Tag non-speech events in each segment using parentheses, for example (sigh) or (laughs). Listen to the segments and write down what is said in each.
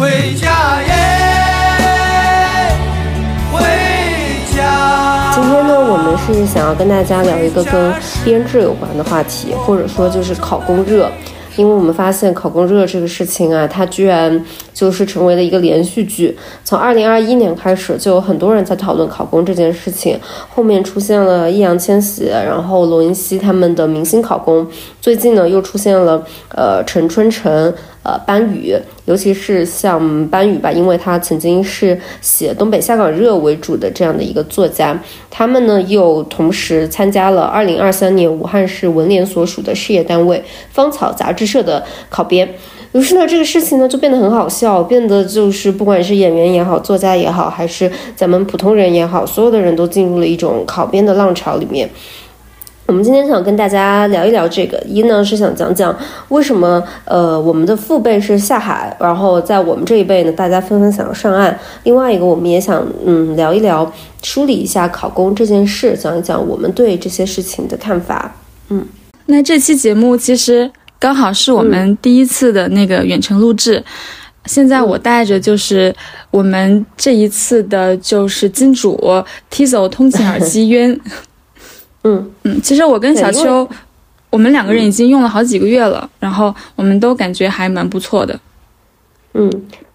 回家耶，回家。今天呢，我们是想要跟大家聊一个跟编制有关的话题，或者说就是考公热。因为我们发现考公热这个事情啊，它居然就是成为了一个连续剧。从二零二一年开始，就有很多人在讨论考公这件事情。后面出现了易烊千玺，然后罗云熙他们的明星考公。最近呢，又出现了呃陈春成。呃，班宇，尤其是像班宇吧，因为他曾经是写东北下岗热为主的这样的一个作家，他们呢又同时参加了二零二三年武汉市文联所属的事业单位芳草杂志社的考编，于是呢，这个事情呢就变得很好笑，变得就是不管是演员也好，作家也好，还是咱们普通人也好，所有的人都进入了一种考编的浪潮里面。我们今天想跟大家聊一聊这个，一呢是想讲讲为什么呃我们的父辈是下海，然后在我们这一辈呢，大家纷纷想要上岸。另外一个，我们也想嗯聊一聊，梳理一下考公这件事，讲一讲我们对这些事情的看法。嗯，那这期节目其实刚好是我们第一次的那个远程录制，现在我带着就是我们这一次的就是金主 Tizo 通勤耳机 (laughs) 渊。嗯嗯，其实我跟小秋，我们两个人已经用了好几个月了，然后我们都感觉还蛮不错的。嗯，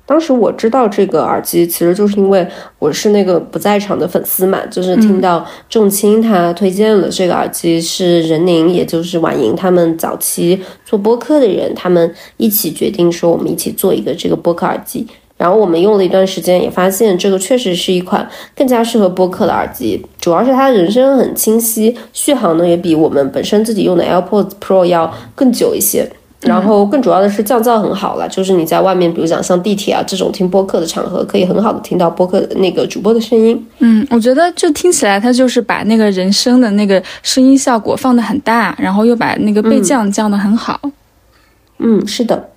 当时我知道这个耳机，其实就是因为我是那个不在场的粉丝嘛，就是听到仲青他推荐了这个耳机，是任宁，也就是婉莹他们早期做播客的人，他们一起决定说我们一起做一个这个播客耳机。然后我们用了一段时间，也发现这个确实是一款更加适合播客的耳机。主要是它的人声很清晰，续航呢也比我们本身自己用的 AirPods Pro 要更久一些。然后更主要的是降噪很好了，就是你在外面，比如讲像地铁啊这种听播客的场合，可以很好的听到播客那个主播的声音。嗯，我觉得就听起来它就是把那个人声的那个声音效果放的很大，然后又把那个倍降降的很好。嗯，是的。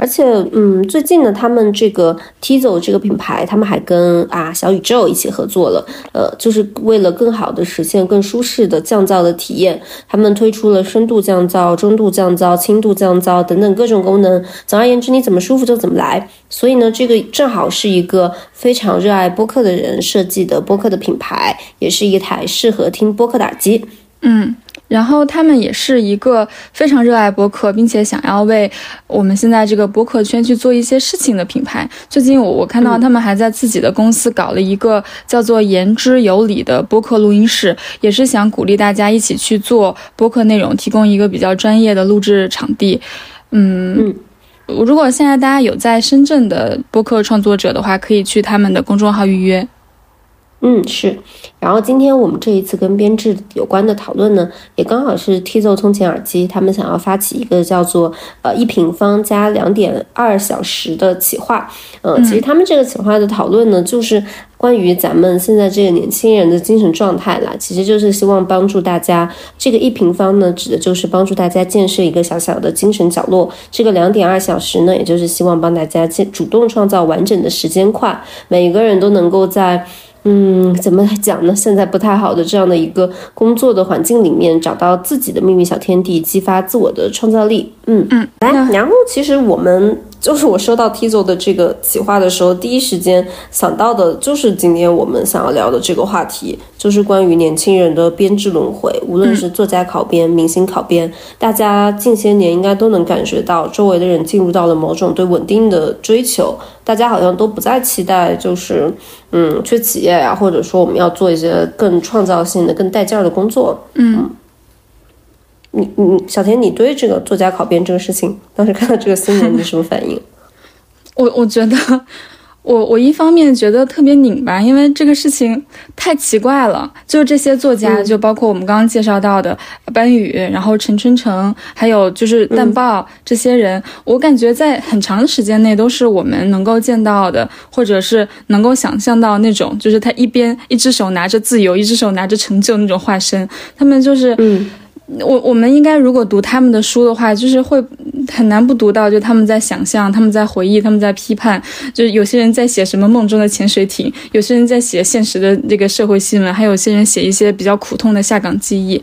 而且，嗯，最近呢，他们这个 Tizo 这个品牌，他们还跟啊小宇宙一起合作了，呃，就是为了更好的实现更舒适的降噪的体验，他们推出了深度降噪、中度降噪、轻度降噪等等各种功能。总而言之，你怎么舒服就怎么来。所以呢，这个正好是一个非常热爱播客的人设计的播客的品牌，也是一台适合听播客的耳机。嗯。然后他们也是一个非常热爱播客，并且想要为我们现在这个播客圈去做一些事情的品牌。最近我我看到他们还在自己的公司搞了一个叫做“言之有理”的播客录音室，也是想鼓励大家一起去做播客内容，提供一个比较专业的录制场地。嗯，如果现在大家有在深圳的播客创作者的话，可以去他们的公众号预约。嗯，是。然后今天我们这一次跟编制有关的讨论呢，也刚好是 Tizo 通勤耳机他们想要发起一个叫做呃一平方加两点二小时的企划。嗯，其实他们这个企划的讨论呢，就是关于咱们现在这个年轻人的精神状态啦。其实就是希望帮助大家，这个一平方呢，指的就是帮助大家建设一个小小的精神角落。这个两点二小时呢，也就是希望帮大家建主动创造完整的时间块，每个人都能够在。嗯，怎么讲呢？现在不太好的这样的一个工作的环境里面，找到自己的秘密小天地，激发自我的创造力。嗯嗯，来，然后其实我们。(laughs) 就是我收到 Tizo 的这个企划的时候，第一时间想到的就是今天我们想要聊的这个话题，就是关于年轻人的编制轮回。无论是作家考编、明星考编，大家近些年应该都能感觉到，周围的人进入到了某种对稳定的追求，大家好像都不再期待，就是嗯，去企业呀，或者说我们要做一些更创造性的、更带劲儿的工作。嗯。你你小田，你对这个作家考编这个事情，当时看到这个新闻，你什么反应？(laughs) 我我觉得，我我一方面觉得特别拧巴，因为这个事情太奇怪了。就这些作家，就包括我们刚刚介绍到的班宇，然后陈春成，还有就是淡豹这些人，我感觉在很长的时间内都是我们能够见到的，或者是能够想象到那种，就是他一边一只手拿着自由，一只手拿着成就那种化身。他们就是嗯。我我们应该如果读他们的书的话，就是会很难不读到，就他们在想象，他们在回忆，他们在批判，就是有些人在写什么梦中的潜水艇，有些人在写现实的这个社会新闻，还有些人写一些比较苦痛的下岗记忆。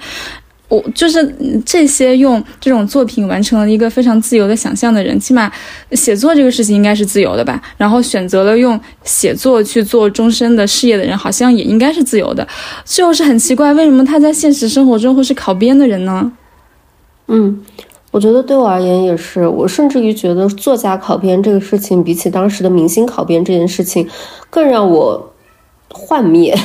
我就是嗯这些用这种作品完成了一个非常自由的想象的人，起码写作这个事情应该是自由的吧？然后选择了用写作去做终身的事业的人，好像也应该是自由的。就是很奇怪，为什么他在现实生活中会是考编的人呢？嗯，我觉得对我而言也是，我甚至于觉得作家考编这个事情，比起当时的明星考编这件事情，更让我幻灭。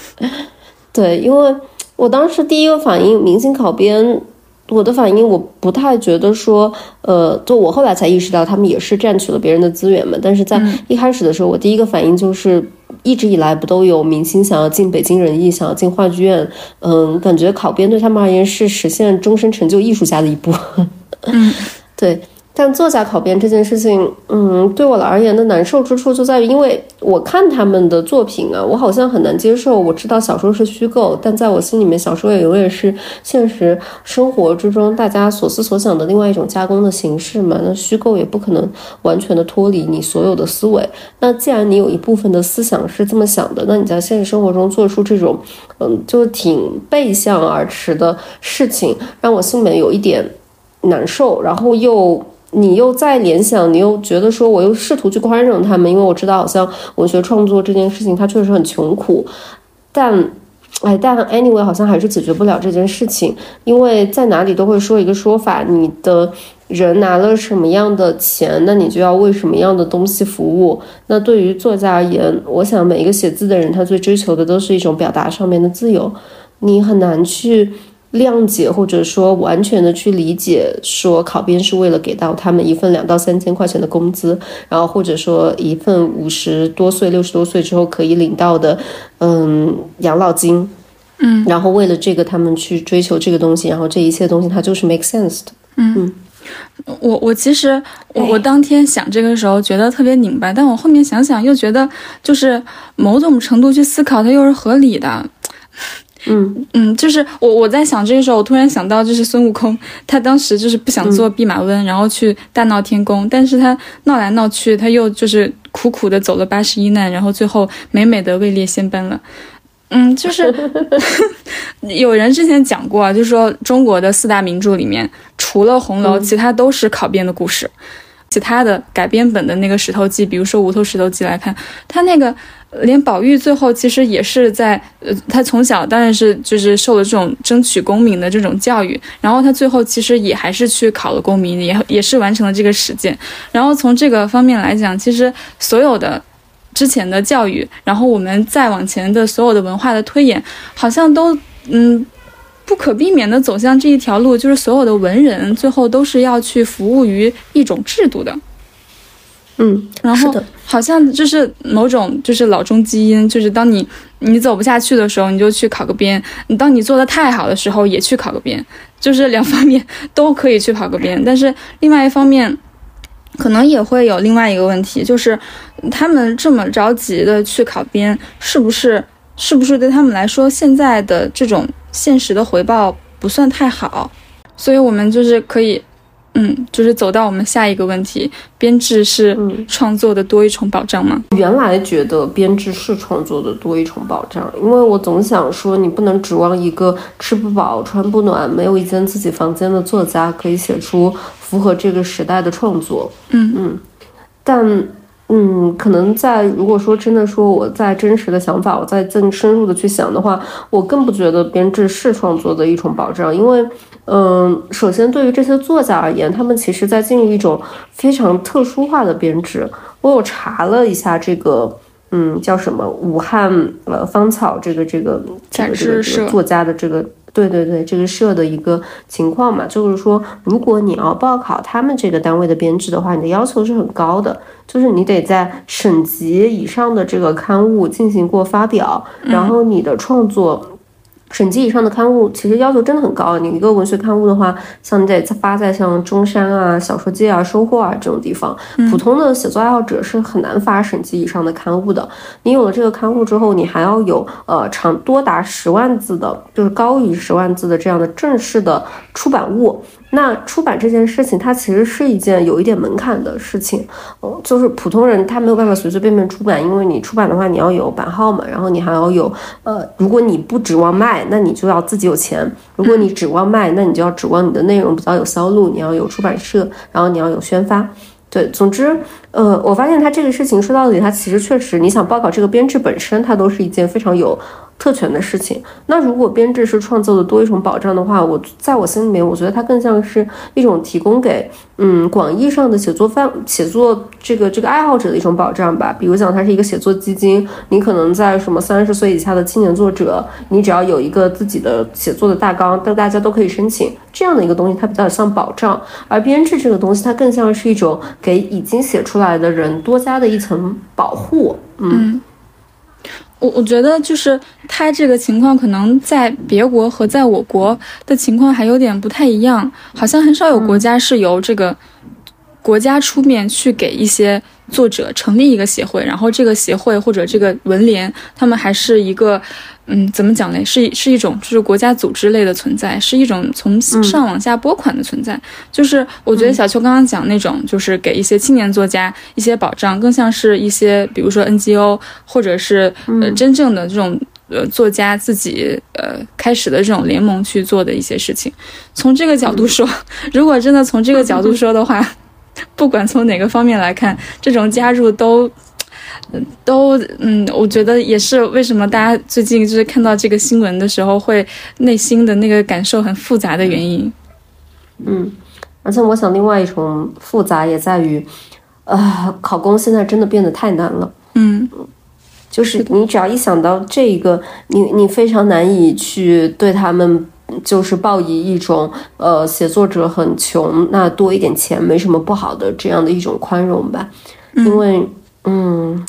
(laughs) 对，因为我当时第一个反应，明星考编，我的反应我不太觉得说，呃，就我后来才意识到，他们也是占取了别人的资源嘛。但是在一开始的时候，我第一个反应就是，一直以来不都有明星想要进北京人艺，想要进话剧院，嗯，感觉考编对他们而言是实现终身成就艺术家的一步。嗯，(laughs) 对。但作家考编这件事情，嗯，对我而言的难受之处就在于，因为我看他们的作品啊，我好像很难接受。我知道小说是虚构，但在我心里面，小说也永远是现实生活之中大家所思所想的另外一种加工的形式嘛。那虚构也不可能完全的脱离你所有的思维。那既然你有一部分的思想是这么想的，那你在现实生活中做出这种，嗯，就挺背向而驰的事情，让我心里面有一点难受，然后又。你又在联想，你又觉得说，我又试图去宽容他们，因为我知道好像文学创作这件事情它确实很穷苦，但，哎，但 anyway 好像还是解决不了这件事情，因为在哪里都会说一个说法，你的人拿了什么样的钱，那你就要为什么样的东西服务。那对于作家而言，我想每一个写字的人，他最追求的都是一种表达上面的自由，你很难去。谅解或者说完全的去理解，说考编是为了给到他们一份两到三千块钱的工资，然后或者说一份五十多岁、六十多岁之后可以领到的，嗯，养老金，嗯，然后为了这个他们去追求这个东西，然后这一切东西它就是 make sense 的，嗯。我我其实我我当天想这个时候觉得特别拧巴，但我后面想想又觉得就是某种程度去思考它又是合理的。嗯嗯，就是我我在想这个时候，我突然想到，就是孙悟空，他当时就是不想做弼马温，然后去大闹天宫，但是他闹来闹去，他又就是苦苦的走了八十一难，然后最后美美的位列仙班了。嗯，就是 (laughs) 有人之前讲过啊，就是说中国的四大名著里面，除了红楼，其他都是考编的故事。其他的改编本的那个《石头记》，比如说《无头石头记》来看，他那个连宝玉最后其实也是在呃，他从小当然是就是受了这种争取功名的这种教育，然后他最后其实也还是去考了功名，也也是完成了这个实践。然后从这个方面来讲，其实所有的之前的教育，然后我们再往前的所有的文化的推演，好像都嗯。不可避免的走向这一条路，就是所有的文人最后都是要去服务于一种制度的。嗯，然后好像就是某种就是老中基因，就是当你你走不下去的时候，你就去考个编；你当你做的太好的时候，也去考个编，就是两方面都可以去考个编。但是另外一方面，可能也会有另外一个问题，就是他们这么着急的去考编，是不是是不是对他们来说，现在的这种现实的回报不算太好？所以我们就是可以。嗯，就是走到我们下一个问题，编制是嗯创作的多一重保障吗？原来觉得编制是创作的多一重保障，因为我总想说，你不能指望一个吃不饱穿不暖、没有一间自己房间的作家可以写出符合这个时代的创作。嗯嗯，但嗯，可能在如果说真的说我在真实的想法，我在更深入的去想的话，我更不觉得编制是创作的一种保障，因为嗯，首先对于这些作家而言，他们其实在进入一种非常特殊化的编制。我有查了一下这个。嗯，叫什么？武汉呃芳草这个这个这个这个这个作家的这个对对对这个社的一个情况嘛，就是说，如果你要报考他们这个单位的编制的话，你的要求是很高的，就是你得在省级以上的这个刊物进行过发表，然后你的创作。省级以上的刊物其实要求真的很高，你一个文学刊物的话，像你得发在像中山啊、小说界啊、收获啊这种地方，普通的写作爱好者是很难发省级以上的刊物的。你有了这个刊物之后，你还要有呃长多达十万字的，就是高于十万字的这样的正式的出版物。那出版这件事情，它其实是一件有一点门槛的事情，嗯，就是普通人他没有办法随随便便出版，因为你出版的话，你要有版号嘛，然后你还要有，呃，如果你不指望卖，那你就要自己有钱；如果你指望卖，那你就要指望你的内容比较有销路，你要有出版社，然后你要有宣发。对，总之，呃，我发现他这个事情说到底，他其实确实，你想报考这个编制本身，它都是一件非常有。特权的事情，那如果编制是创造的多一重保障的话，我在我心里面，我觉得它更像是一种提供给嗯广义上的写作范写作这个这个爱好者的一种保障吧。比如讲，它是一个写作基金，你可能在什么三十岁以下的青年作者，你只要有一个自己的写作的大纲，但大家都可以申请这样的一个东西，它比较像保障。而编制这个东西，它更像是一种给已经写出来的人多加的一层保护。嗯。我我觉得就是他这个情况，可能在别国和在我国的情况还有点不太一样，好像很少有国家是由这个国家出面去给一些作者成立一个协会，然后这个协会或者这个文联，他们还是一个。嗯，怎么讲呢？是是一种就是国家组织类的存在，是一种从上往下拨款的存在。就是我觉得小邱刚刚讲那种，就是给一些青年作家一些保障，更像是一些比如说 NGO 或者是呃真正的这种呃作家自己呃开始的这种联盟去做的一些事情。从这个角度说，(laughs) 如果真的从这个角度说的话，(laughs) 不管从哪个方面来看，这种加入都。都嗯，我觉得也是为什么大家最近就是看到这个新闻的时候，会内心的那个感受很复杂的原因。嗯，而且我想另外一种复杂也在于，呃，考公现在真的变得太难了。嗯，就是你只要一想到这一个，你你非常难以去对他们就是抱以一种呃写作者很穷，那多一点钱没什么不好的这样的一种宽容吧，因为嗯。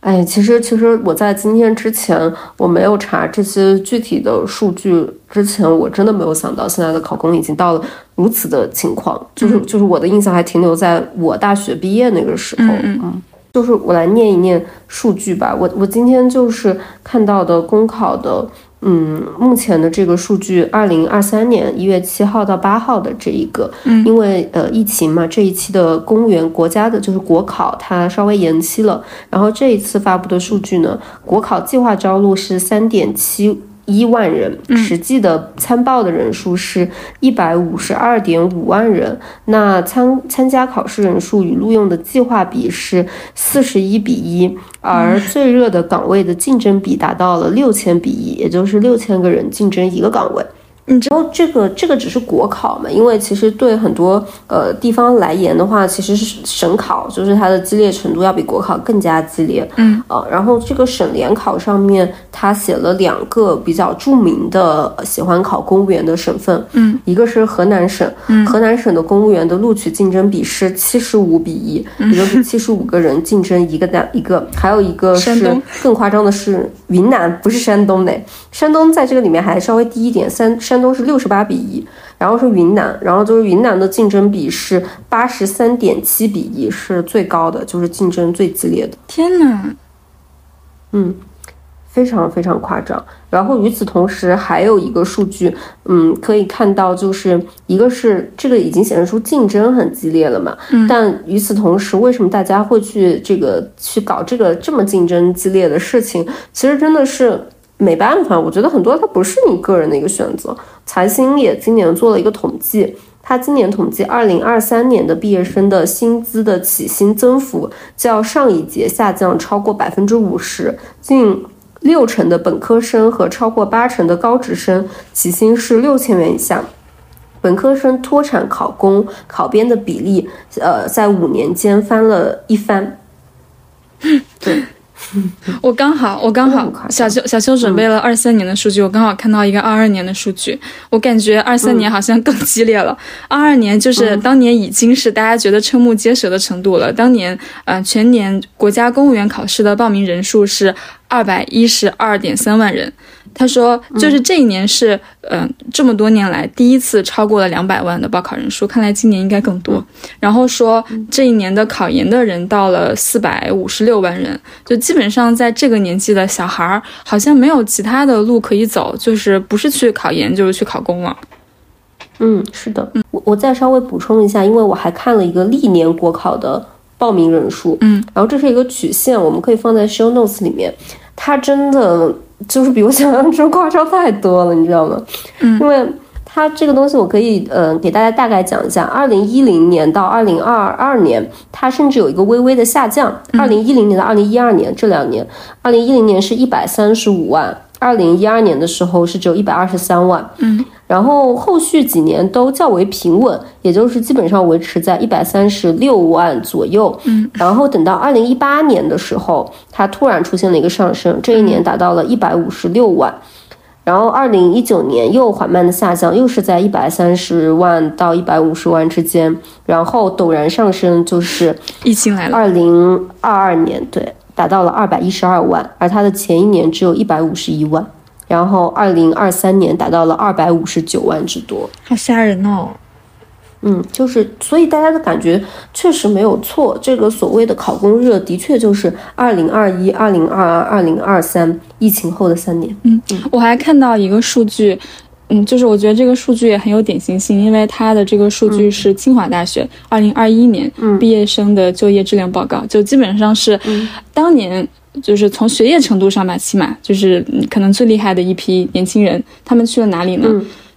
哎，其实其实我在今天之前我没有查这些具体的数据之前，我真的没有想到现在的考公已经到了如此的情况。就是就是我的印象还停留在我大学毕业那个时候。嗯嗯。就是我来念一念数据吧。我我今天就是看到的公考的。嗯，目前的这个数据，二零二三年一月七号到八号的这一个，嗯，因为呃疫情嘛，这一期的公务员国家的就是国考，它稍微延期了。然后这一次发布的数据呢，国考计划招录是三点七。一万人，实际的参报的人数是一百五十二点五万人。那参参加考试人数与录用的计划比是四十一比一，而最热的岗位的竞争比达到了六千比一，也就是六千个人竞争一个岗位。你知道这个这个只是国考嘛？因为其实对很多呃地方来言的话，其实是省考，就是它的激烈程度要比国考更加激烈。嗯啊，然后这个省联考上面，他写了两个比较著名的喜欢考公务员的省份。嗯，一个是河南省，河南省的公务员的录取竞争比是七十五比一，也就是七十五个人竞争一个单一个。还有一个是更夸张的是云南，不是山东的，山东在这个里面还稍微低一点，三山。山东是六十八比一，然后是云南，然后就是云南的竞争比是八十三点七比一，是最高的，就是竞争最激烈的。天哪，嗯，非常非常夸张。然后与此同时，还有一个数据，嗯，可以看到，就是一个是这个已经显示出竞争很激烈了嘛。嗯。但与此同时，为什么大家会去这个去搞这个这么竞争激烈的事情？其实真的是。没办法，我觉得很多它不是你个人的一个选择。财新也今年做了一个统计，它今年统计二零二三年的毕业生的薪资的起薪增幅，较上一届下降超过百分之五十，近六成的本科生和超过八成的高职生起薪是六千元以下。本科生脱产考公考编的比例，呃，在五年间翻了一番。对。(laughs) (laughs) 我刚好，我刚好，小邱小邱准备了二三年的数据，我刚好看到一个二二年的数据，我感觉二三年好像更激烈了。二二年就是当年已经是大家觉得瞠目结舌的程度了。当年，呃，全年国家公务员考试的报名人数是二百一十二点三万人。他说，就是这一年是，嗯，这么多年来第一次超过了两百万的报考人数，看来今年应该更多。然后说，这一年的考研的人到了四百五十六万人，就基本上在这个年纪的小孩儿，好像没有其他的路可以走，就是不是去考研就是去考公了。嗯，是的，嗯我我再稍微补充一下，因为我还看了一个历年国考的报名人数，嗯，然后这是一个曲线，我们可以放在 show notes 里面，它真的就是比我想象中夸张太多了，你知道吗？嗯，因为它这个东西我可以呃给大家大概讲一下，二零一零年到二零二二年，它甚至有一个微微的下降，二零一零年到二零一二年这两年，二零一零年是一百三十五万。二零一二年的时候是只有一百二十三万，嗯，然后后续几年都较为平稳，也就是基本上维持在一百三十六万左右，嗯，然后等到二零一八年的时候，它突然出现了一个上升，这一年达到了一百五十六万，然后二零一九年又缓慢的下降，又是在一百三十万到一百五十万之间，然后陡然上升就是疫情来了，二零二二年对。达到了二百一十二万，而它的前一年只有一百五十一万，然后二零二三年达到了二百五十九万之多，好吓人哦。嗯，就是所以大家的感觉确实没有错，这个所谓的考公热的确就是二零二一、二零二二、二零二三疫情后的三年。嗯，我还看到一个数据。嗯，就是我觉得这个数据也很有典型性，因为它的这个数据是清华大学二零二一年毕业生的就业质量报告，就基本上是当年就是从学业程度上吧，起码就是可能最厉害的一批年轻人，他们去了哪里呢？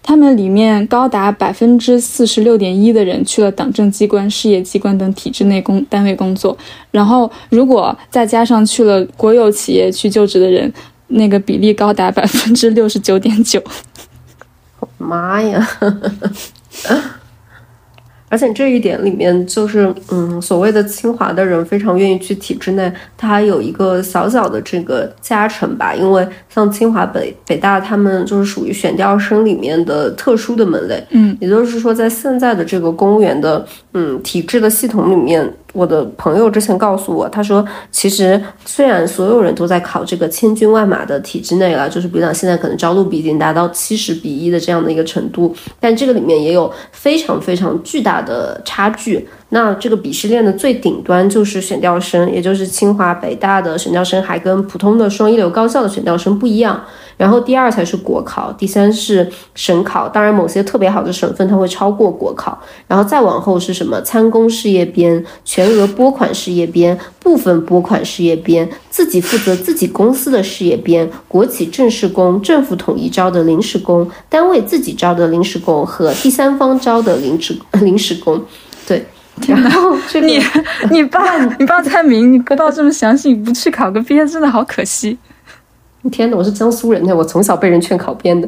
他们里面高达百分之四十六点一的人去了党政机关、事业机关等体制内工单位工作，然后如果再加上去了国有企业去就职的人，那个比例高达百分之六十九点九。妈呀！而且这一点里面，就是嗯，所谓的清华的人非常愿意去体制内，它还有一个小小的这个加成吧。因为像清华、北北大，他们就是属于选调生里面的特殊的门类。嗯，也就是说，在现在的这个公务员的嗯体制的系统里面。我的朋友之前告诉我，他说，其实虽然所有人都在考这个千军万马的体制内了，就是比如讲现在可能招录比已经达到七十比一的这样的一个程度，但这个里面也有非常非常巨大的差距。那这个鄙视链的最顶端就是选调生，也就是清华、北大的选调生，还跟普通的双一流高校的选调生不一样。然后第二才是国考，第三是省考。当然，某些特别好的省份它会超过国考。然后再往后是什么？参公事业编、全额拨款事业编、部分拨款事业编、自己负责自己公司的事业编、国企正式工、政府统一招的临时工、单位自己招的临时工和第三方招的临时临时工。对，然后这个你 (laughs) 你爸你爸蔡明，你报这么详细，你不去考个编，真的好可惜。天呐，我是江苏人呢，我从小被人劝考编的。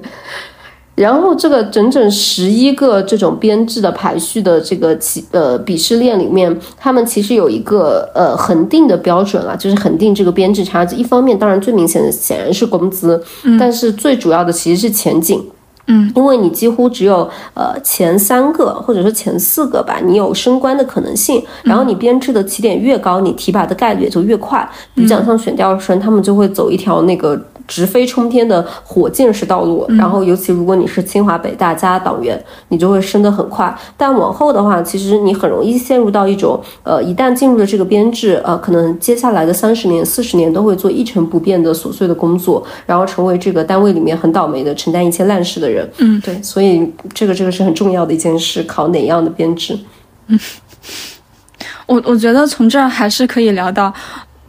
然后这个整整十一个这种编制的排序的这个起呃鄙视链里面，他们其实有一个呃恒定的标准啊，就是恒定这个编制差距。一方面，当然最明显的显然是工资，但是最主要的其实是前景。嗯，因为你几乎只有呃前三个或者说前四个吧，你有升官的可能性。然后你编制的起点越高，你提拔的概率也就越快。比如讲像选调生，他们就会走一条那个直飞冲天的火箭式道路。然后尤其如果你是清华北大加党员，你就会升得很快。但往后的话，其实你很容易陷入到一种呃，一旦进入了这个编制，呃，可能接下来的三十年、四十年都会做一成不变的琐碎的工作，然后成为这个单位里面很倒霉的、承担一切烂事的人。嗯，对，所以这个这个是很重要的一件事，考哪样的编制？嗯，(laughs) 我我觉得从这儿还是可以聊到，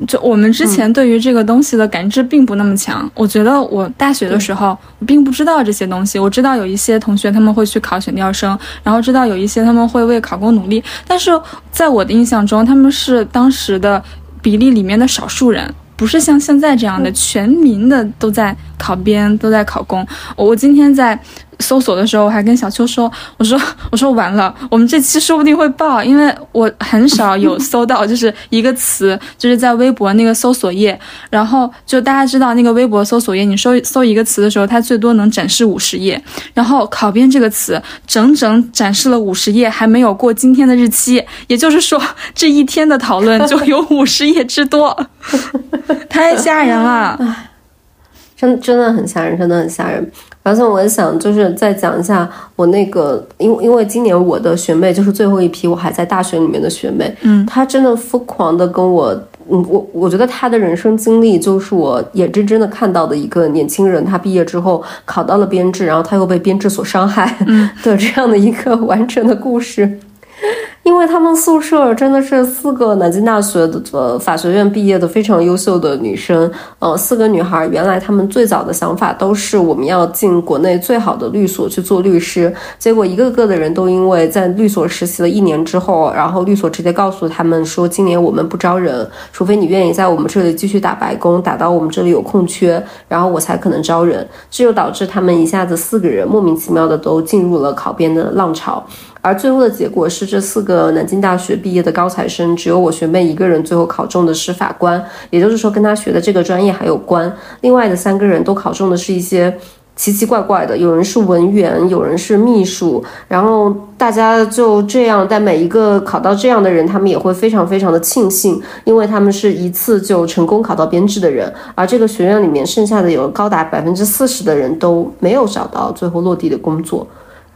就我们之前对于这个东西的感知并不那么强。我觉得我大学的时候我并不知道这些东西，我知道有一些同学他们会去考选调生，然后知道有一些他们会为考公努力，但是在我的印象中，他们是当时的比例里面的少数人。不是像现在这样的全民的都在考编，都在考公。我我今天在。搜索的时候，我还跟小秋说：“我说，(laughs) 我说完了，我们这期说不定会爆，因为我很少有搜到，(laughs) 就是一个词，就是在微博那个搜索页，然后就大家知道那个微博搜索页，你搜搜一个词的时候，它最多能展示五十页，然后考编这个词整整展示了五十页，还没有过今天的日期，也就是说这一天的讨论就有五十页之多，(laughs) 太吓人了。”真真的很吓人，真的很吓人。而且我想就是再讲一下我那个，因为因为今年我的学妹就是最后一批我还在大学里面的学妹，嗯她真的疯狂的跟我，嗯，我我觉得她的人生经历就是我眼睁睁的看到的一个年轻人，他毕业之后考到了编制，然后他又被编制所伤害 (laughs) 的这样的一个完整的故事。因为他们宿舍真的是四个南京大学的呃法学院毕业的非常优秀的女生，呃，四个女孩，原来她们最早的想法都是我们要进国内最好的律所去做律师，结果一个个的人都因为在律所实习了一年之后，然后律所直接告诉他们说，今年我们不招人，除非你愿意在我们这里继续打白工，打到我们这里有空缺，然后我才可能招人，这就导致他们一下子四个人莫名其妙的都进入了考编的浪潮。而最后的结果是，这四个南京大学毕业的高材生，只有我学妹一个人最后考中的是法官，也就是说跟她学的这个专业还有关。另外的三个人都考中的是一些奇奇怪怪的，有人是文员，有人是秘书，然后大家就这样，但每一个考到这样的人，他们也会非常非常的庆幸，因为他们是一次就成功考到编制的人，而这个学院里面剩下的有高达百分之四十的人都没有找到最后落地的工作。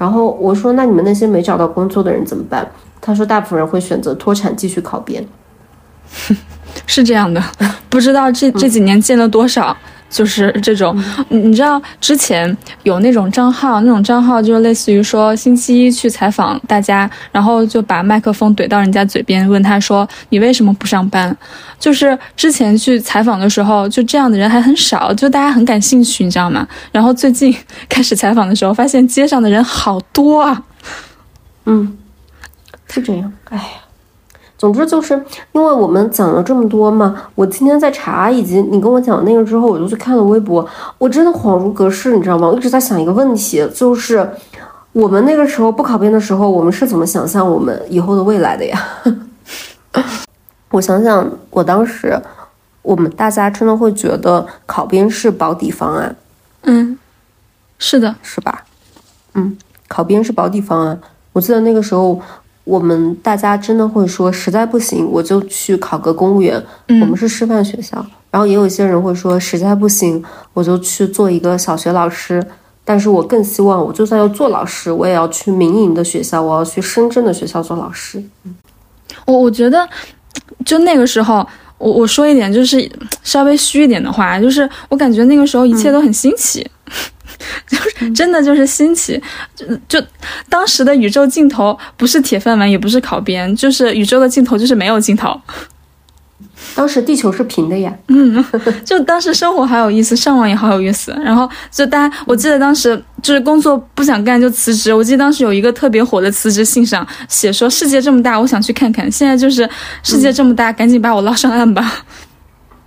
然后我说：“那你们那些没找到工作的人怎么办？”他说：“大部分人会选择脱产继续考编。(laughs) 是这样的，不知道这这几年见了多少，就是这种，你你知道之前有那种账号，那种账号就是类似于说星期一去采访大家，然后就把麦克风怼到人家嘴边，问他说你为什么不上班？就是之前去采访的时候，就这样的人还很少，就大家很感兴趣，你知道吗？然后最近 (laughs) 开始采访的时候，发现街上的人好多啊。嗯，是这样。哎呀，总之就是因为我们讲了这么多嘛，我今天在查，以及你跟我讲那个之后，我就去看了微博，我真的恍如隔世，你知道吗？我一直在想一个问题，就是我们那个时候不考编的时候，我们是怎么想象我们以后的未来的呀？我想想，我当时我们大家真的会觉得考编是保底方案，嗯，是的，是吧？嗯，考编是保底方案。我记得那个时候，我们大家真的会说，实在不行我就去考个公务员。嗯我们是师范学校，然后也有一些人会说，实在不行我就去做一个小学老师。但是我更希望，我就算要做老师，我也要去民营的学校，我要去深圳的学校做老师。我我觉得，就那个时候，我我说一点就是稍微虚一点的话，就是我感觉那个时候一切都很新奇，(laughs) 就是真的就是新奇，就就当时的宇宙尽头不是铁饭碗，也不是考编，就是宇宙的尽头就是没有尽头。当时地球是平的呀，嗯就当时生活好有意思，上网也好有意思。然后就大家，我记得当时就是工作不想干就辞职。我记得当时有一个特别火的辞职信上写说：“世界这么大，我想去看看。”现在就是世界这么大，赶紧把我捞上岸吧。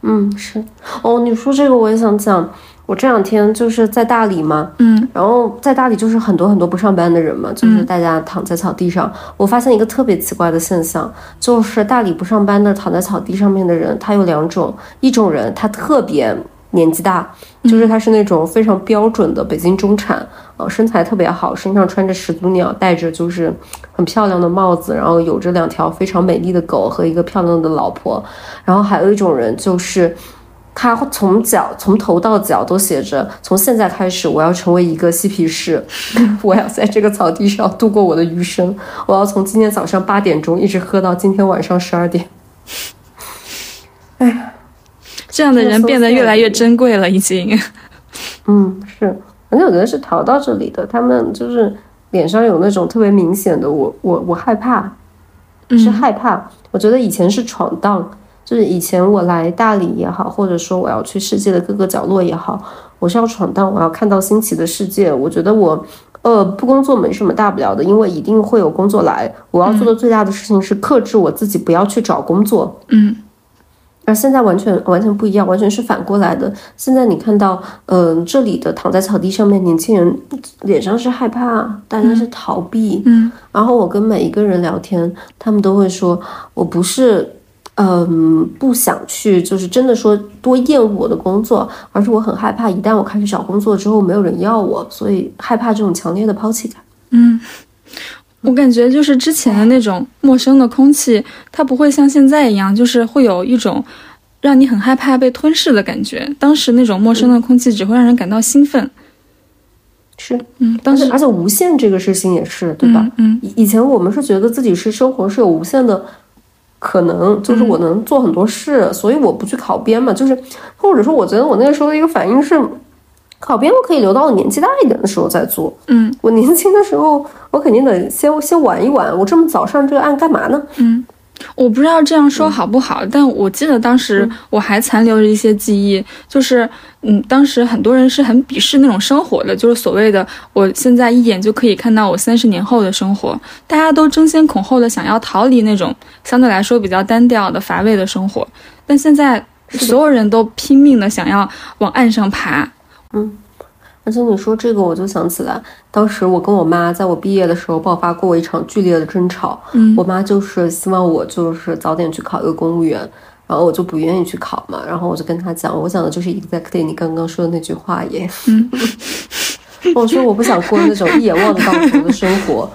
嗯，是。哦，你说这个我也想讲，我这两天就是在大理嘛，嗯然后在大理就是很多很多不上班的人嘛，就是大家躺在草地上。我发现一个特别奇怪的现象，就是大理不上班的躺在草地上面的人，他有两种，一种人他特别年纪大，就是他是那种非常标准的北京中产，呃，身材特别好，身上穿着始祖鸟，戴着就是很漂亮的帽子，然后有着两条非常美丽的狗和一个漂亮的老婆。然后还有一种人就是。他从脚从头到脚都写着：从现在开始，我要成为一个嬉皮士，(laughs) 我要在这个草地上度过我的余生，我要从今天早上八点钟一直喝到今天晚上十二点。哎呀这样的人变得越来越珍贵了，已经。嗯，是，反正我觉得是逃到这里的，他们就是脸上有那种特别明显的我我我害怕，是害怕。我觉得以前是闯荡，就是以前我来大理也好，或者说我要去世界的各个角落也好，我是要闯荡，我要看到新奇的世界。我觉得我。呃，不工作没什么大不了的，因为一定会有工作来。我要做的最大的事情是克制我自己，不要去找工作。嗯，而现在完全完全不一样，完全是反过来的。现在你看到，嗯、这里的躺在草地上面年轻人脸上是害怕，大家是逃避。嗯，然后我跟每一个人聊天，他们都会说，我不是。嗯，不想去，就是真的说多厌恶我的工作，而是我很害怕，一旦我开始找工作之后，没有人要我，所以害怕这种强烈的抛弃感。嗯，我感觉就是之前的那种陌生的空气，它不会像现在一样，就是会有一种让你很害怕被吞噬的感觉。当时那种陌生的空气只会让人感到兴奋。是，嗯，当时而且无限这个事情也是，对吧？嗯，以以前我们是觉得自己是生活是有无限的可能，就是我能做很多事，所以我不去考编嘛。就是或者说，我觉得我那个时候的一个反应是，考编我可以留到我年纪大一点的时候再做。嗯，我年轻的时候，我肯定得先先玩一玩。我这么早上这个岸干嘛呢？嗯。我不知道这样说好不好，但我记得当时我还残留着一些记忆，就是，嗯，当时很多人是很鄙视那种生活的，就是所谓的我现在一眼就可以看到我三十年后的生活，大家都争先恐后的想要逃离那种相对来说比较单调的乏味的生活，但现在所有人都拼命的想要往岸上爬，嗯。而且你说这个，我就想起来，当时我跟我妈在我毕业的时候爆发过一场剧烈的争吵。嗯，我妈就是希望我就是早点去考一个公务员，然后我就不愿意去考嘛。然后我就跟她讲，我讲的就是 exactly 你刚刚说的那句话耶。嗯，(laughs) 我说我不想过那种一眼望得到头的生活。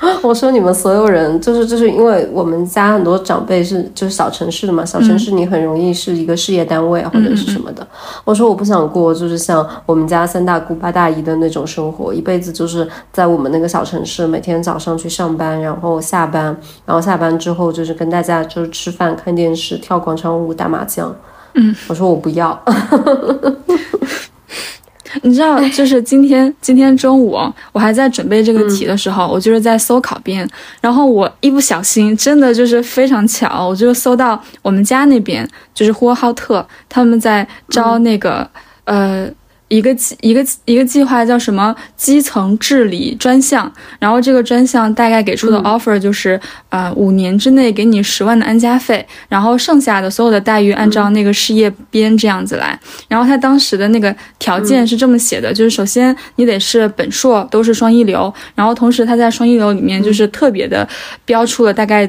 (laughs) 我说你们所有人，就是就是因为我们家很多长辈是就是小城市的嘛，小城市你很容易是一个事业单位或者是什么的。我说我不想过就是像我们家三大姑八大姨的那种生活，一辈子就是在我们那个小城市，每天早上去上班，然后下班，然后下班之后就是跟大家就是吃饭、看电视、跳广场舞、打麻将。嗯，我说我不要。(laughs) 你知道，(laughs) 就是今天今天中午，我还在准备这个题的时候，我就是在搜考编，然后我一不小心，真的就是非常巧，我就搜到我们家那边，就是呼和浩特，他们在招那个呃。一个计一个一个计划叫什么基层治理专项，然后这个专项大概给出的 offer 就是，呃，五年之内给你十万的安家费，然后剩下的所有的待遇按照那个事业编这样子来。然后他当时的那个条件是这么写的，就是首先你得是本硕都是双一流，然后同时他在双一流里面就是特别的标出了大概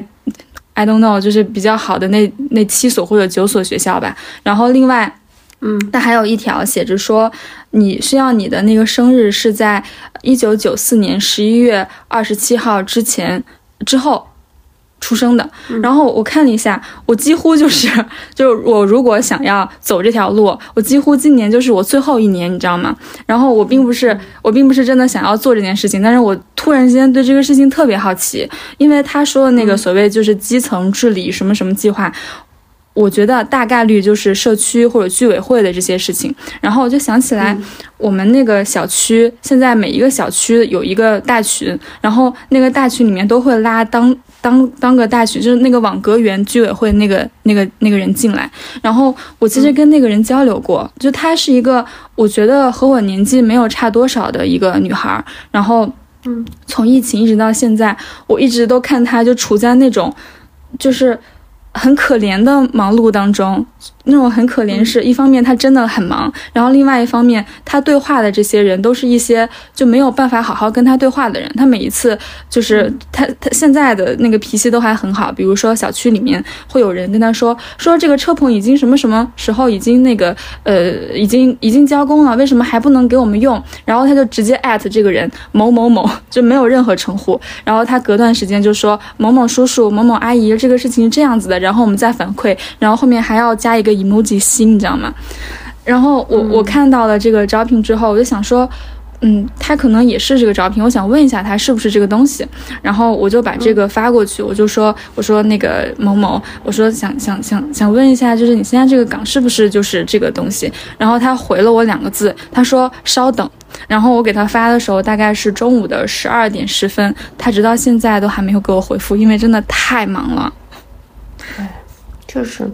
I don't know 就是比较好的那那七所或者九所学校吧。然后另外。嗯，那还有一条写着说，你需要你的那个生日是在一九九四年十一月二十七号之前之后出生的。然后我看了一下，我几乎就是，(laughs) 就是我如果想要走这条路，我几乎今年就是我最后一年，你知道吗？然后我并不是，我并不是真的想要做这件事情，但是我突然之间对这个事情特别好奇，因为他说的那个所谓就是基层治理什么什么计划。我觉得大概率就是社区或者居委会的这些事情，然后我就想起来，我们那个小区现在每一个小区有一个大群，然后那个大群里面都会拉当当当个大群，就是那个网格员居委会那个那个那个人进来，然后我其实跟那个人交流过，就她是一个我觉得和我年纪没有差多少的一个女孩，然后嗯，从疫情一直到现在，我一直都看她就处在那种就是。很可怜的忙碌当中，那种很可怜是一方面他真的很忙，然后另外一方面他对话的这些人都是一些就没有办法好好跟他对话的人。他每一次就是他他现在的那个脾气都还很好，比如说小区里面会有人跟他说说这个车棚已经什么什么时候已经那个呃已经已经交工了，为什么还不能给我们用？然后他就直接艾特这个人某某某，就没有任何称呼。然后他隔段时间就说某某叔叔、某某阿姨，这个事情是这样子的。然后我们再反馈，然后后面还要加一个 emoji 心，你知道吗？然后我我看到了这个招聘之后，我就想说，嗯，他可能也是这个招聘，我想问一下他是不是这个东西。然后我就把这个发过去，我就说，我说那个某某，我说想想想想问一下，就是你现在这个岗是不是就是这个东西？然后他回了我两个字，他说稍等。然后我给他发的时候，大概是中午的十二点十分，他直到现在都还没有给我回复，因为真的太忙了。确实，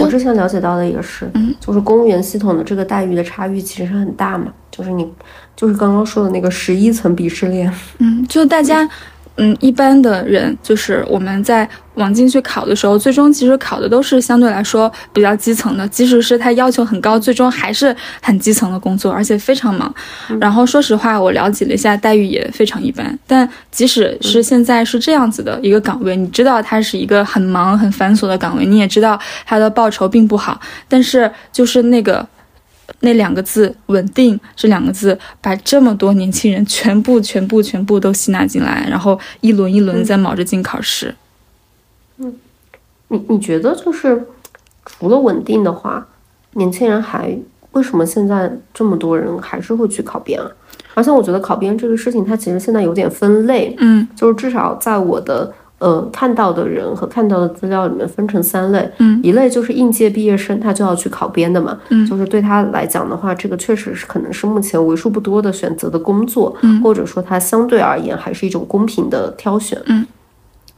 我之前了解到的也是，嗯，就是公务员系统的这个待遇的差异其实很大嘛，就是你，就是刚刚说的那个十一层鄙视链，嗯，就大家。嗯，一般的人就是我们在往进去考的时候，最终其实考的都是相对来说比较基层的，即使是他要求很高，最终还是很基层的工作，而且非常忙。然后说实话，我了解了一下，待遇也非常一般。但即使是现在是这样子的一个岗位，你知道它是一个很忙很繁琐的岗位，你也知道它的报酬并不好，但是就是那个。那两个字“稳定”这两个字，把这么多年轻人全部、全部、全部都吸纳进来，然后一轮一轮在卯着劲考试。嗯，你你觉得就是除了稳定的话，年轻人还为什么现在这么多人还是会去考编啊？而且我觉得考编这个事情，它其实现在有点分类，嗯就是至少在我的呃看到的人和看到的资料里面分成三类，嗯。一类就是应届毕业生，他就要去考编的嘛，嗯。就是对他来讲的话，这个确实是可能是目前为数不多的选择的工作，嗯。或者说它相对而言还是一种公平的挑选，嗯。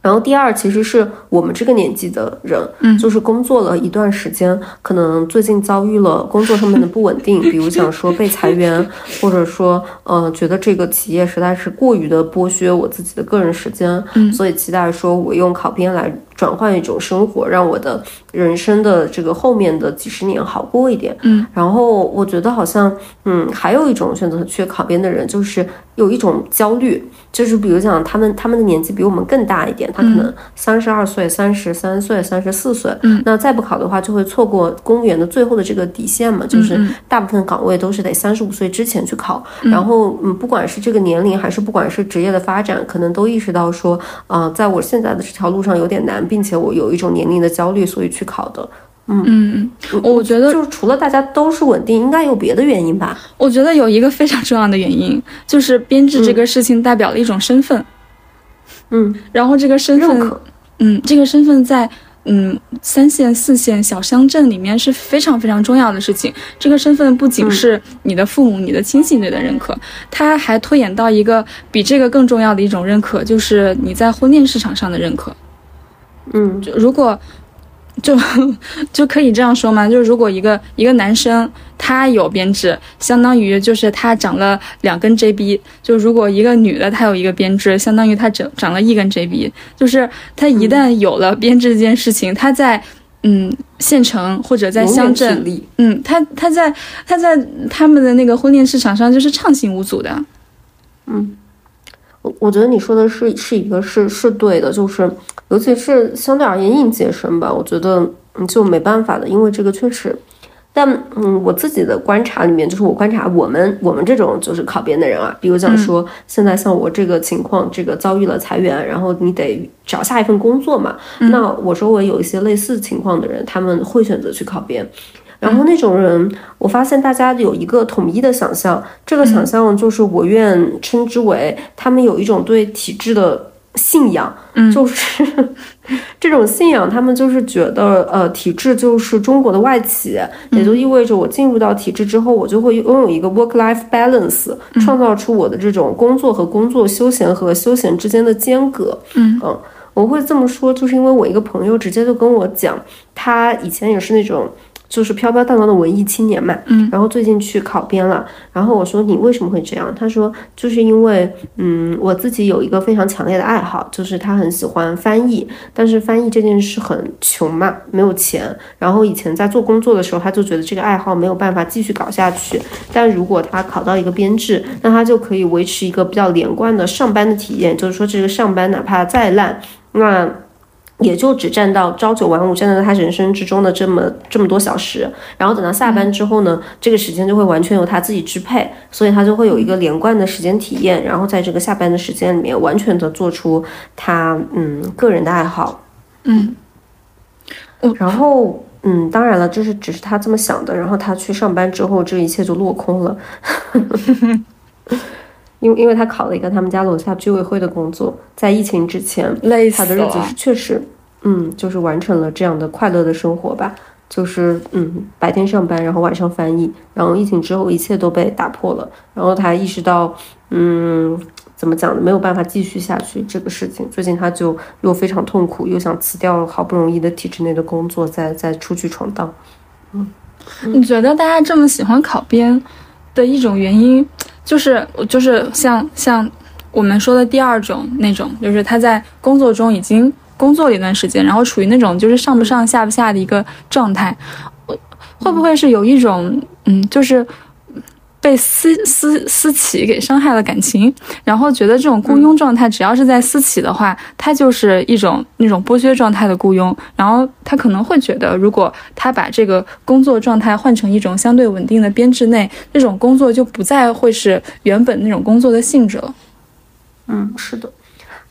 然后第二，其实是我们这个年纪的人，嗯。就是工作了一段时间，可能最近遭遇了工作上面的不稳定，(laughs) 比如讲说被裁员，或者说呃觉得这个企业实在是过于的剥削我自己的个人时间，嗯。所以期待说我用考编来转换一种生活，让我的人生的这个后面的几十年好过一点。嗯，然后我觉得好像嗯还有一种选择去考编的人，就是有一种焦虑，就是比如讲他们他们的年纪比我们更大一点，他可能三十二岁、三十三岁、三十四岁，嗯，那再不考的话就会错过公务员的最后的这个底线嘛，就是嗯。大部分岗位都是得三十五岁之前去考，嗯。然后嗯，不管是这个年龄还是不管是职业的发展，可能都意识到说，啊、在我现在的这条路上有点难，并且我有一种年龄的焦虑，所以去考的。嗯嗯，我觉得就是除了大家都是稳定，应该有别的原因吧？我觉得有一个非常重要的原因，就是编制这个事情代表了一种身份，嗯，然后这个身份，可。嗯，这个身份在嗯三线、四线小乡镇里面是非常非常重要的事情。这个身份不仅是你的父母、你的亲戚对的认可，它还拖延到一个比这个更重要的一种认可，就是你在婚恋市场上的认可。嗯就如果就 (laughs) 就可以这样说吗？就是如果一个一个男生他有编制，相当于就是他长了两根 JB；就如果一个女的她有一个编制，相当于她长长了一根 JB。就是他一旦有了编制这件事情，他在嗯县城或者在乡镇嗯，他他在他在他们的那个婚恋市场上就是畅行无阻的。我我觉得你说的是是一个是是对的，就是尤其是相对而言应届生吧，我觉得嗯就没办法的，因为这个确实。但嗯，我自己的观察里面，就是我观察我们我们这种就是考编的人啊，比如讲说，现在像我这个情况，这个遭遇了裁员，然后你得找下一份工作嘛。那我周围有一些类似情况的人，他们会选择去考编。然后那种人，我发现大家有一个统一的想象，这个想象就是我愿称之为他们有一种对体制的信仰，嗯。(laughs) 就是这种信仰，他们就是觉得呃体制就是中国的外企，也就意味着我进入到体制之后，我就会拥有一个 work life balance，创造出我的这种工作和工作、休闲和休闲之间的间隔。嗯。嗯，我会这么说，就是因为我一个朋友直接就跟我讲，他以前也是那种。就是飘飘荡荡的文艺青年嘛，嗯，然后最近去考编了，然后我说你为什么会这样？他说就是因为，嗯，我自己有一个非常强烈的爱好，就是他很喜欢翻译，但是翻译这件事很穷嘛，没有钱。然后以前在做工作的时候，他就觉得这个爱好没有办法继续搞下去。但如果他考到一个编制，那他就可以维持一个比较连贯的上班的体验，就是说这个上班哪怕再烂，那。也就只占到朝九晚五，占到他人生之中的这么这么多小时，然后等到下班之后呢，这个时间就会完全由他自己支配，所以他就会有一个连贯的时间体验，然后在这个下班的时间里面，完全的做出他嗯个人的爱好，嗯。然后嗯，当然了，这是只是他这么想的，然后他去上班之后，这一切就落空了，(laughs) 因为因为他考了一个他们家楼下居委会的工作，在疫情之前，累死他的日子。是确实，嗯，就是完成了这样的快乐的生活吧。就是嗯，白天上班，然后晚上翻译，然后疫情之后一切都被打破了，然后他意识到，嗯，怎么讲呢？没有办法继续下去这个事情。最近他就又非常痛苦，又想辞掉好不容易的体制内的工作，再再出去闯荡。嗯你觉得大家这么喜欢考编的一种原因，就是就是像像我们说的第二种那种，就是他在工作中已经工作了一段时间，然后处于那种就是上不上下不下的一个状态，会不会是有一种嗯，就是被私私私企给伤害了感情，然后觉得这种雇佣状态只要是在私企的话，他就是一种那种剥削状态的雇佣，然后他可能会觉得，如果他把这个工作状态换成一种相对稳定的编制内，这种工作就不再会是原本那种工作的性质了。嗯，是的。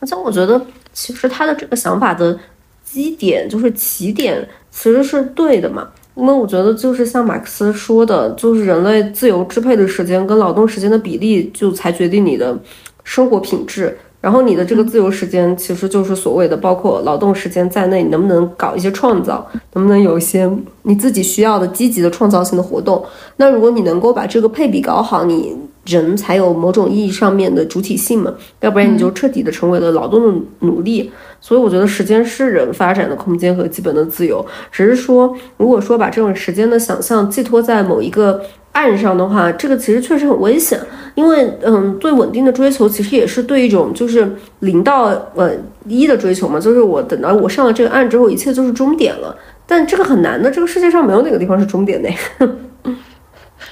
而且我觉得，其实他的这个想法的基点，就是起点，其实是对的嘛。因为我觉得就是像马克思说的，就是人类自由支配的时间跟劳动时间的比例，就才决定你的生活品质。然后你的这个自由时间，其实就是所谓的包括劳动时间在内，你能不能搞一些创造，能不能有一些你自己需要的积极的创造性的活动？那如果你能够把这个配比搞好，你人才有某种意义上面的主体性嘛，要不然你就彻底的成为了劳动的奴隶。所以我觉得时间是人发展的空间和基本的自由，只是说，如果说把这种时间的想象寄托在某一个。岸上的话，这个其实确实很危险，因为嗯，对稳定的追求其实也是对一种就是零到呃一的追求嘛，就是我等到我上了这个岸之后，一切就是终点了。但这个很难的，这个世界上没有哪个地方是终点的。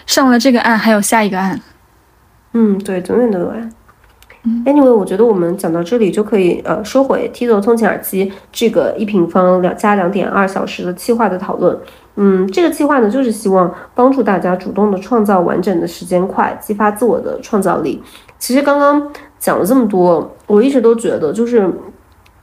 上了这个岸，还有下一个岸。嗯，对，永远都有岸。Anyway，我觉得我们讲到这里就可以呃收回 Tizo 通勤耳机这个一平方两加两点二小时的气化的讨论。嗯，这个计划呢，就是希望帮助大家主动的创造完整的时间块，激发自我的创造力。其实刚刚讲了这么多，我一直都觉得，就是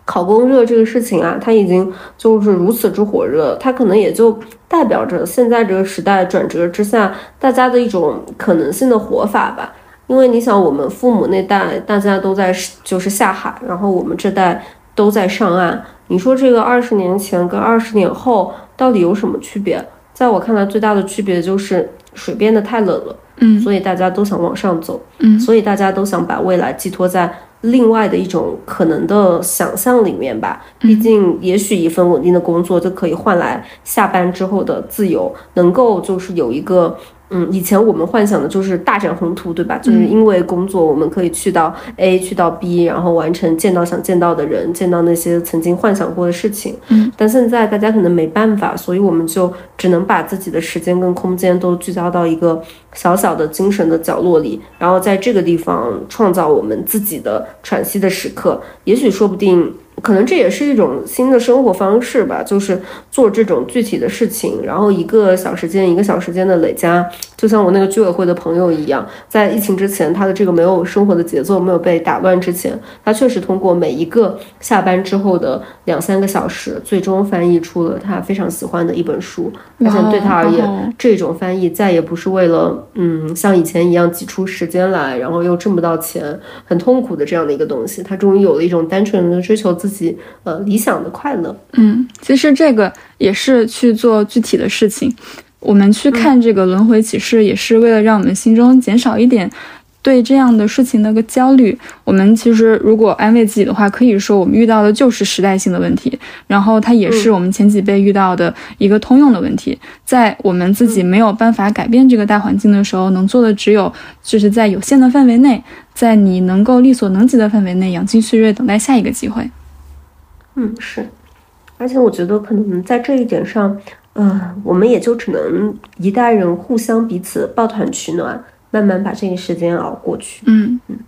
考公热这个事情啊，它已经就是如此之火热，它可能也就代表着现在这个时代转折之下，大家的一种可能性的活法吧。因为你想，我们父母那代大家都在就是下海，然后我们这代都在上岸。你说这个二十年前跟二十年后。到底有什么区别？在我看来，最大的区别就是水变得太冷了，嗯，所以大家都想往上走，嗯，所以大家都想把未来寄托在另外的一种可能的想象里面吧。毕竟，也许一份稳定的工作就可以换来下班之后的自由，能够就是有一个。嗯，以前我们幻想的就是大展宏图，对吧？就是因为工作，我们可以去到 A，去到 B，然后完成见到想见到的人，见到那些曾经幻想过的事情。嗯，但现在大家可能没办法，所以我们就只能把自己的时间跟空间都聚焦到一个小小的精神的角落里，然后在这个地方创造我们自己的喘息的时刻。也许说不定。可能这也是一种新的生活方式吧，就是做这种具体的事情，然后一个小时间一个小时间的累加，就像我那个居委会的朋友一样，在疫情之前，他的这个没有生活的节奏没有被打乱之前，他确实通过每一个下班之后的两三个小时，最终翻译出了他非常喜欢的一本书，而且对他而言，这种翻译再也不是为了嗯像以前一样挤出时间来，然后又挣不到钱，很痛苦的这样的一个东西，他终于有了一种单纯的追求自。自己呃理想的快乐，嗯，其实这个也是去做具体的事情。我们去看这个轮回启示，也是为了让我们心中减少一点对这样的事情的个焦虑。我们其实如果安慰自己的话，可以说我们遇到的就是时代性的问题，然后它也是我们前几辈遇到的一个通用的问题。在我们自己没有办法改变这个大环境的时候，能做的只有就是在有限的范围内，在你能够力所能及的范围内养精蓄锐，等待下一个机会。嗯，是，而且我觉得可能在这一点上，嗯，我们也就只能一代人互相彼此抱团取暖，慢慢把这个时间熬过去。嗯嗯。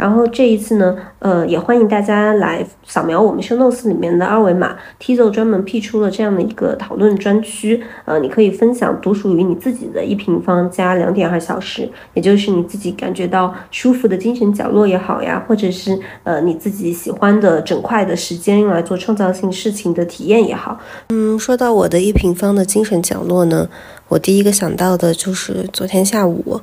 然后这一次呢，呃，也欢迎大家来扫描我们 show notes 里面的二维码，Tizo 专门辟出了这样的一个讨论专区，呃，你可以分享独属于你自己的一平方加两点二小时，也就是你自己感觉到舒服的精神角落也好呀，或者是呃你自己喜欢的整块的时间用来做创造性事情的体验也好。嗯，说到我的一平方的精神角落呢，我第一个想到的就是昨天下午。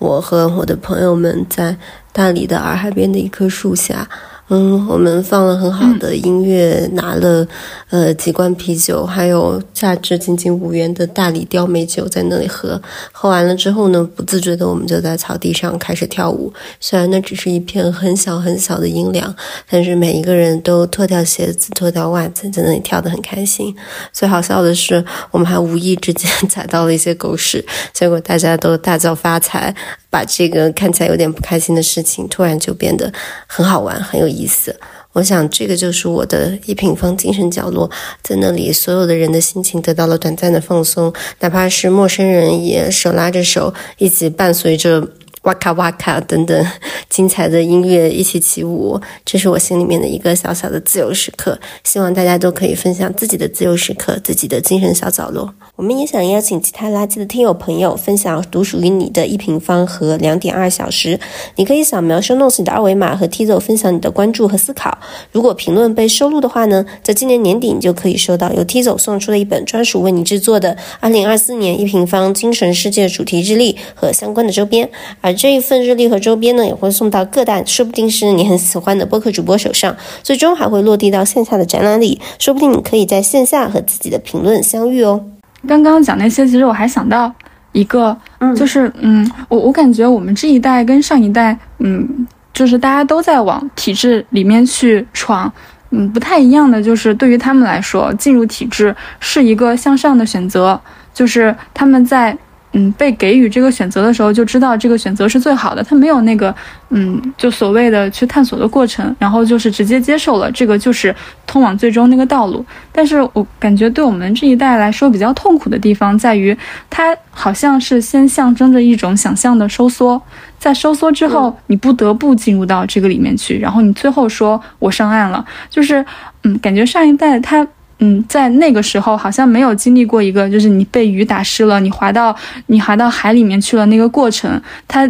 我和我的朋友们在大理的洱海边的一棵树下。嗯，我们放了很好的音乐，拿了呃几罐啤酒，还有价值仅仅五元的大理雕美酒在那里喝。喝完了之后呢，不自觉的我们就在草地上开始跳舞。虽然那只是一片很小很小的阴凉，但是每一个人都脱掉鞋子、脱掉袜子，在那里跳得很开心。最好笑的是，我们还无意之间 (laughs) 踩到了一些狗屎，结果大家都大叫发财，把这个看起来有点不开心的事情，突然就变得很好玩，很有意思。我想这个就是我的一平方精神角落，在那里，所有的人的心情得到了短暂的放松，哪怕是陌生人也手拉着手，一起伴随着哇卡哇卡等等 (laughs) 精彩的音乐一起起舞，这是我心里面的一个小小的自由时刻。希望大家都可以分享自己的自由时刻，自己的精神小角落。我们也想邀请其他垃圾的听友朋友分享独属于你的一平方和两点二小时。你可以扫描 show notes 的二维码和 Tizo 分享你的关注和思考。如果评论被收录的话呢，在今年年底你就可以收到由 Tizo 送出的一本专属为你制作的二零二四年一平方精神世界主题日历和相关的周边。而这一份日历和周边呢，也会送到各大说不定是你很喜欢的播客主播手上，最终还会落地到线下的展览里，说不定你可以在线下和自己的评论相遇哦。刚刚讲那些，其实我还想到一个，就是嗯，我我感觉我们这一代跟上一代，嗯，就是大家都在往体制里面去闯，嗯，不太一样的就是对于他们来说，进入体制是一个向上的选择，就是他们在。嗯，被给予这个选择的时候，就知道这个选择是最好的。他没有那个，嗯，就所谓的去探索的过程，然后就是直接接受了这个就是通往最终那个道路。但是我感觉对我们这一代来说比较痛苦的地方在于，它好像是先象征着一种想象的收缩，在收缩之后，你不得不进入到这个里面去，然后你最后说我上岸了，就是嗯，感觉上一代他。嗯，在那个时候好像没有经历过一个，就是你被雨打湿了，你滑到你滑到海里面去了那个过程，他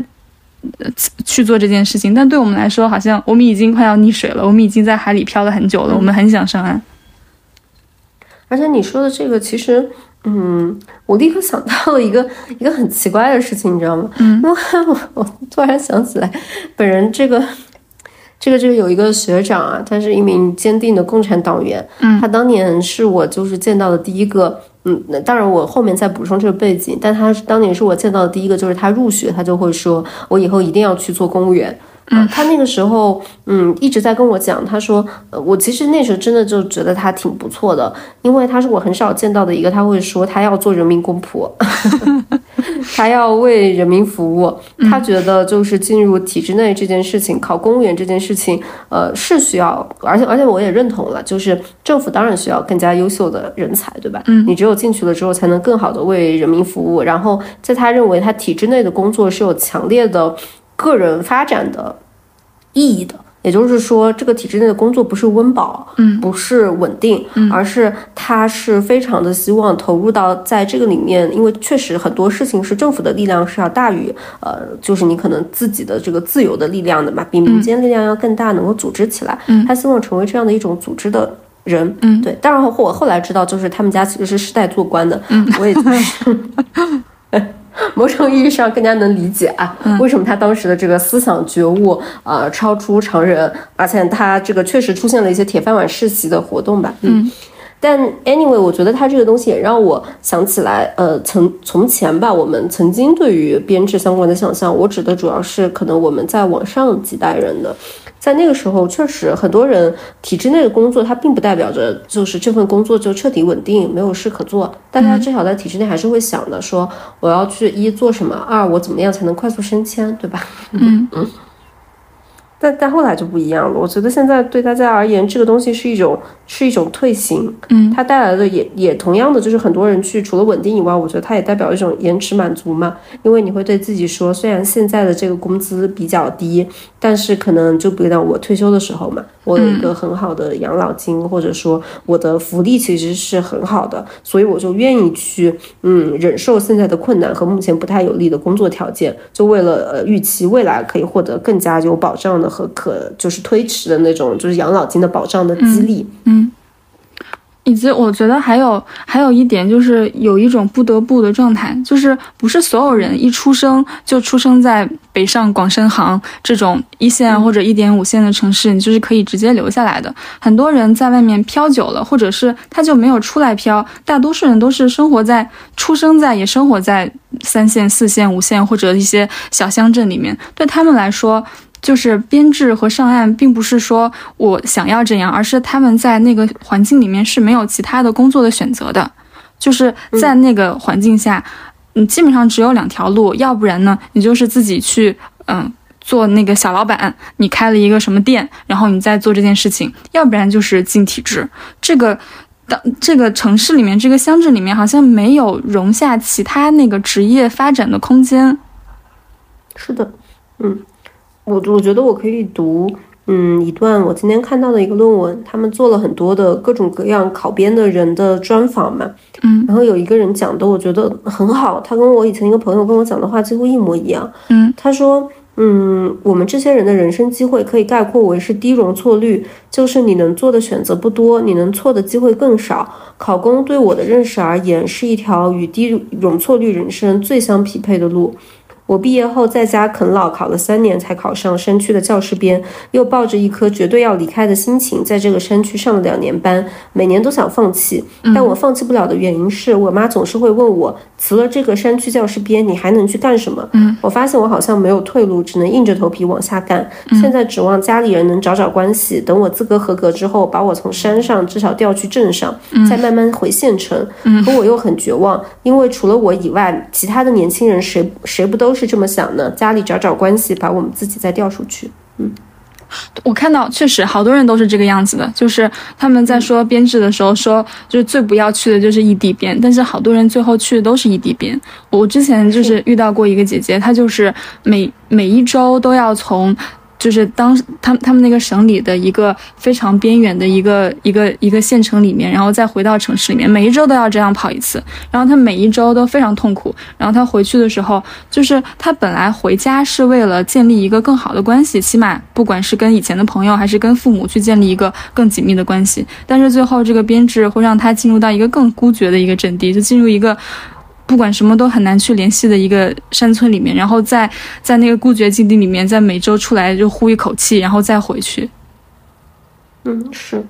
去做这件事情。但对我们来说，好像我们已经快要溺水了，我们已经在海里漂了很久了，我们很想上岸。而且你说的这个，其实，嗯，我立刻想到了一个一个很奇怪的事情，你知道吗？嗯，(laughs) 因为我我突然想起来，本人这个。这个这个有一个学长啊，他是一名坚定的共产党员。嗯，他当年是我就是见到的第一个，嗯，那当然我后面再补充这个背景，但他当年是我见到的第一个，就是他入学，他就会说，我以后一定要去做公务员。嗯，他那个时候，嗯，一直在跟我讲，他说，呃，我其实那时候真的就觉得他挺不错的，因为他是我很少见到的一个，他会说他要做人民公仆，(laughs) 他要为人民服务，他觉得就是进入体制内这件事情，考公务员这件事情，呃，是需要，而且而且我也认同了，就是政府当然需要更加优秀的人才，对吧？嗯，你只有进去了之后，才能更好的为人民服务，然后在他认为他体制内的工作是有强烈的。个人发展的意义的，也就是说，这个体制内的工作不是温饱，嗯，不是稳定，嗯，而是他是非常的希望投入到在这个里面，因为确实很多事情是政府的力量是要大于，呃，就是你可能自己的这个自由的力量的嘛，比民间力量要更大，能够组织起来，嗯，他希望成为这样的一种组织的人，嗯，对。当然，我后来知道，就是他们家其实是世代做官的，嗯，我也是。(laughs) (laughs) 某种意义上更加能理解啊，为什么他当时的这个思想觉悟呃超出常人，而且他这个确实出现了一些铁饭碗世袭的活动吧。嗯，但 anyway，我觉得他这个东西也让我想起来，呃，曾从前吧，我们曾经对于编制相关的想象，我指的主要是可能我们在往上几代人的。在那个时候，确实很多人体制内的工作，它并不代表着就是这份工作就彻底稳定，没有事可做。大家至少在体制内还是会想的，说我要去一做什么，二我怎么样才能快速升迁，对吧？嗯嗯。但但后来就不一样了。我觉得现在对大家而言，这个东西是一种是一种退行。嗯，它带来的也也同样的，就是很多人去除了稳定以外，我觉得它也代表一种延迟满足嘛。因为你会对自己说，虽然现在的这个工资比较低，但是可能就比如讲我退休的时候嘛，我有一个很好的养老金，或者说我的福利其实是很好的，所以我就愿意去嗯忍受现在的困难和目前不太有利的工作条件，就为了呃预期未来可以获得更加有保障的。和可就是推迟的那种，就是养老金的保障的激励，嗯，以及我觉得还有还有一点就是有一种不得不的状态，就是不是所有人一出生就出生在北上广深杭这种一线或者一点五线的城市，你就是可以直接留下来的。很多人在外面漂久了，或者是他就没有出来漂，大多数人都是生活在出生在也生活在三线、四线、五线或者一些小乡镇里面，对他们来说。就是编制和上岸，并不是说我想要这样，而是他们在那个环境里面是没有其他的工作的选择的。就是在那个环境下，你基本上只有两条路，要不然呢，你就是自己去，嗯，做那个小老板，你开了一个什么店，然后你再做这件事情；要不然就是进体制。这个当这个城市里面，这个乡镇里面，好像没有容下其他那个职业发展的空间。是的。我我觉得我可以读，嗯，一段我今天看到的一个论文，他们做了很多的各种各样考编的人的专访嘛，嗯，然后有一个人讲的，我觉得很好，他跟我以前一个朋友跟我讲的话几乎一模一样，嗯，他说，嗯，我们这些人的人生机会可以概括为是低容错率，就是你能做的选择不多，你能错的机会更少。考公对我的认识而言，是一条与低容错率人生最相匹配的路。我毕业后在家啃老，考了三年才考上山区的教师编，又抱着一颗绝对要离开的心情，在这个山区上了两年班，每年都想放弃，但我放弃不了的原因是我妈总是会问我，辞了这个山区教师编，你还能去干什么？嗯，我发现我好像没有退路，只能硬着头皮往下干。现在指望家里人能找找关系，等我资格合格之后，把我从山上至少调去镇上，再慢慢回县城。可我又很绝望，因为除了我以外，其他的年轻人谁谁不都是是这么想的？家里找找关系，把我们自己再调出去。嗯我看到确实好多人都是这个样子的，就是他们在说编制的时候说，就是最不要去的就是异地编，但是好多人最后去的都是异地编。我之前就是遇到过一个姐姐，她就是每每一周都要从。就是当他们他们那个省里的一个非常边远的一个一个一个县城里面，然后再回到城市里面，每一周都要这样跑一次，然后他每一周都非常痛苦。然后他回去的时候，就是他本来回家是为了建立一个更好的关系，起码不管是跟以前的朋友还是跟父母去建立一个更紧密的关系，但是最后这个编制会让他进入到一个更孤绝的一个阵地，就进入一个。不管什么都很难去联系的一个山村里面，然后在在那个孤绝境地里面，在每周出来就呼一口气，然后再回去。嗯，是，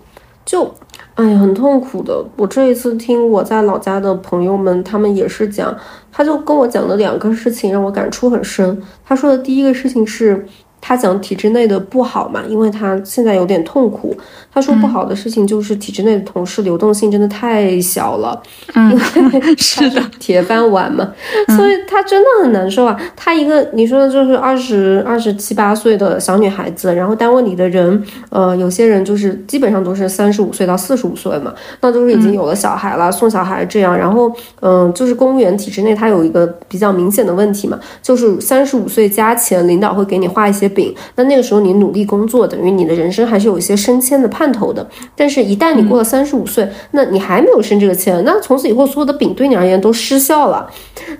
就，哎呀，很痛苦的。我这一次听我在老家的朋友们，他们也是讲，他就跟我讲了两个事情，让我感触很深。他说的第一个事情是。他讲体制内的不好嘛，因为他现在有点痛苦。他说不好的事情就是体制内的同事流动性真的太小了，嗯，(laughs) 是的，铁饭碗嘛，所以他真的很难受啊。他一个你说的就是二十二十七八岁的小女孩子，然后单位里的人，呃，有些人就是基本上都是三十五岁到四十五岁嘛，那都是已经有了小孩了，送小孩这样。然后，嗯，就是公务员体制内，它有一个比较明显的问题嘛，就是三十五岁加前，领导会给你画一些。饼，那那个时候你努力工作，等于你的人生还是有一些升迁的盼头的。但是，一旦你过了三十五岁，那你还没有升这个迁，那从此以后所有的饼对你而言都失效了。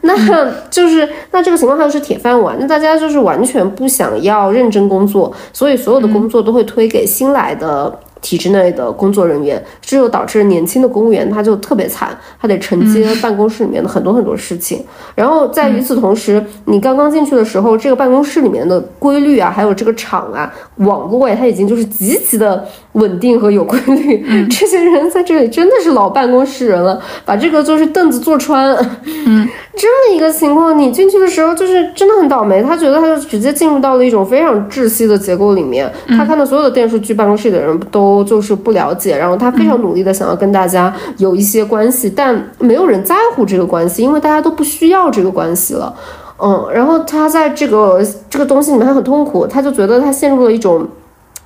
那 (laughs) 就是那这个情况，它就是铁饭碗。那大家就是完全不想要认真工作，所以所有的工作都会推给新来的。体制内的工作人员，这就导致年轻的公务员他就特别惨，他得承接办公室里面的很多很多事情。然后在与此同时，你刚刚进去的时候，这个办公室里面的规律啊，还有这个场啊，网络呀，它已经就是极其的稳定和有规律。这些人在这里真的是老办公室人了，把这个就是凳子坐穿。嗯，这么一个情况，你进去的时候就是真的很倒霉。他觉得他就直接进入到了一种非常窒息的结构里面。他看到所有的电视剧，办公室里的人都。都就是不了解，然后他非常努力的想要跟大家有一些关系，但没有人在乎这个关系，因为大家都不需要这个关系了。嗯，然后他在这个这个东西里面他很痛苦，他就觉得他陷入了一种。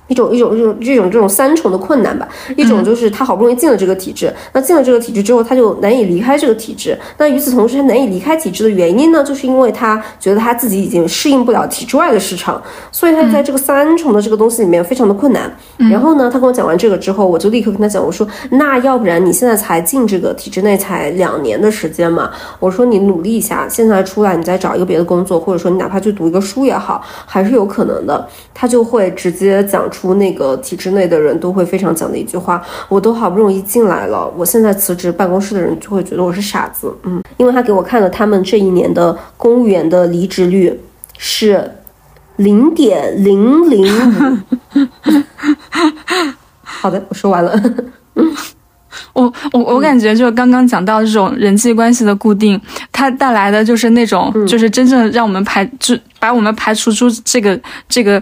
一种一种一种这种这种三重的困难吧，一种就是他好不容易进了这个体制，那进了这个体制之后，他就难以离开这个体制。那与此同时，他难以离开体制的原因呢，就是因为他觉得他自己已经适应不了体制外的市场，所以他在这个三重的这个东西里面非常的困难。然后呢，他跟我讲完这个之后，我就立刻跟他讲，我说那要不然你现在才进这个体制内才两年的时间嘛，我说你努力一下，现在出来你再找一个别的工作，或者说你哪怕去读一个书也好，还是有可能的。他就会直接讲。出那个体制内的人都会非常讲的一句话，我都好不容易进来了，我现在辞职，办公室的人就会觉得我是傻子，嗯，因为他给我看了他们这一年的公务员的离职率是零点零零五。(laughs) 好的，我说完了。我我我感觉就是刚刚讲到这种人际关系的固定，它带来的就是那种就是真正让我们排就把我们排除出这个这个。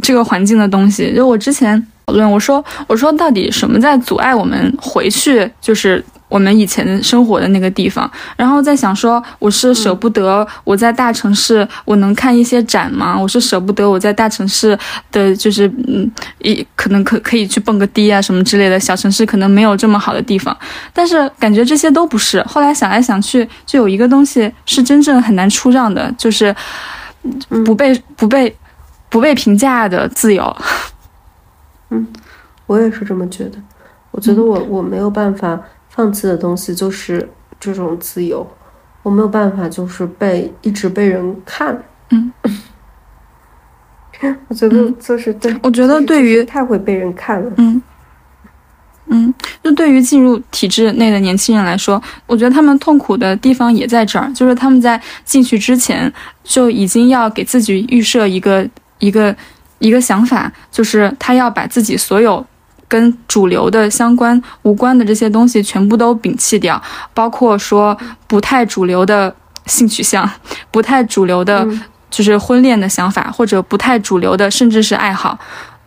这个环境的东西，就我之前讨论，我说我说到底什么在阻碍我们回去，就是我们以前生活的那个地方。然后在想说，我是舍不得我在大城市我能看一些展吗？我是舍不得我在大城市的就是嗯，一可能可可以去蹦个迪啊什么之类的，小城市可能没有这么好的地方。但是感觉这些都不是。后来想来想去，就有一个东西是真正很难出让的，就是。不被不被不被评价的自由。嗯，我也是这么觉得。我觉得我我没有办法放弃的东西就是这种自由，我没有办法就是被一直被人看。嗯，(laughs) 我觉得就是对，我觉得对于太会被人看了。嗯。嗯，就对于进入体制内的年轻人来说，我觉得他们痛苦的地方也在这儿，就是他们在进去之前就已经要给自己预设一个一个一个想法，就是他要把自己所有跟主流的相关无关的这些东西全部都摒弃掉，包括说不太主流的性取向，不太主流的，就是婚恋的想法，或者不太主流的，甚至是爱好。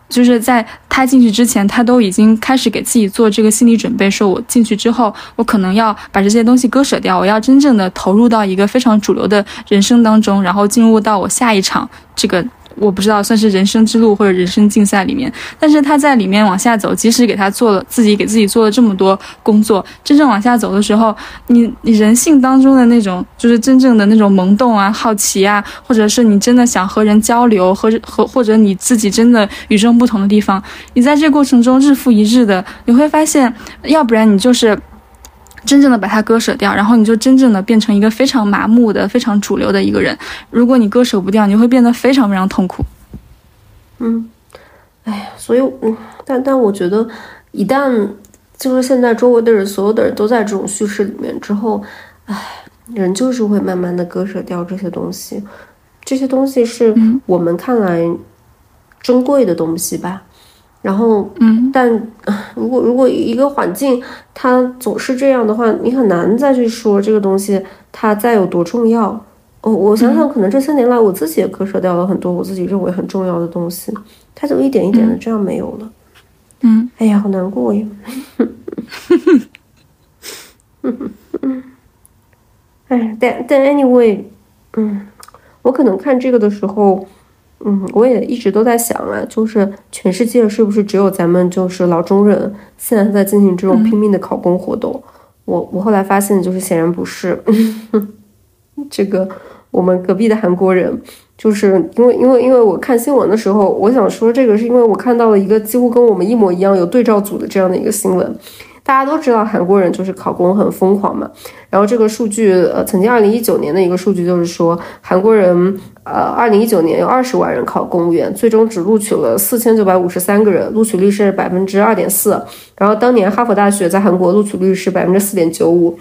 就是在他进去之前，他都已经开始给自己做这个心理准备，说我进去之后，我可能要把这些东西割舍掉，我要真正的投入到一个非常主流的人生当中，然后进入到我下一场这个。我不知道算是人生之路或者人生竞赛里面，但是他在里面往下走，即使给他做了自己给自己做了这么多工作，真正往下走的时候，你你人性当中的那种就是真正的那种萌动啊、好奇啊，或者是你真的想和人交流和和或者你自己真的与众不同的地方，你在这过程中日复一日的，你会发现，要不然你就是。真正的把它割舍掉，然后你就真正的变成一个非常麻木的、非常主流的一个人。如果你割舍不掉，你会变得非常非常痛苦。嗯，哎呀，所以，嗯，但但我觉得，一旦就是现在周围的人，所有的人都在这种叙事里面之后，哎，人就是会慢慢的割舍掉这些东西。这些东西是我们看来珍贵的东西吧。然后，嗯，但如果如果一个环境它总是这样的话，你很难再去说这个东西它再有多重要。哦，我想想，可能这三年来我自己也割舍掉了很多我自己认为很重要的东西，它就一点一点的这样没有了。嗯，哎呀，好难过 (laughs) 呀。哎，但但 anyway，嗯，我可能看这个的时候。嗯，我也一直都在想啊，就是全世界是不是只有咱们就是老中人现在在进行这种拼命的考公活动？我我后来发现，就是显然不是。(laughs) 这个我们隔壁的韩国人，就是因为因为因为我看新闻的时候，我想说这个是因为我看到了一个几乎跟我们一模一样有对照组的这样的一个新闻。大家都知道韩国人就是考公很疯狂嘛，然后这个数据，呃，曾经二零一九年的一个数据就是说，韩国人，呃，二零一九年有二十万人考公务员，最终只录取了四千九百五十三个人，录取率是百分之二点四，然后当年哈佛大学在韩国录取率是百分之四点九五。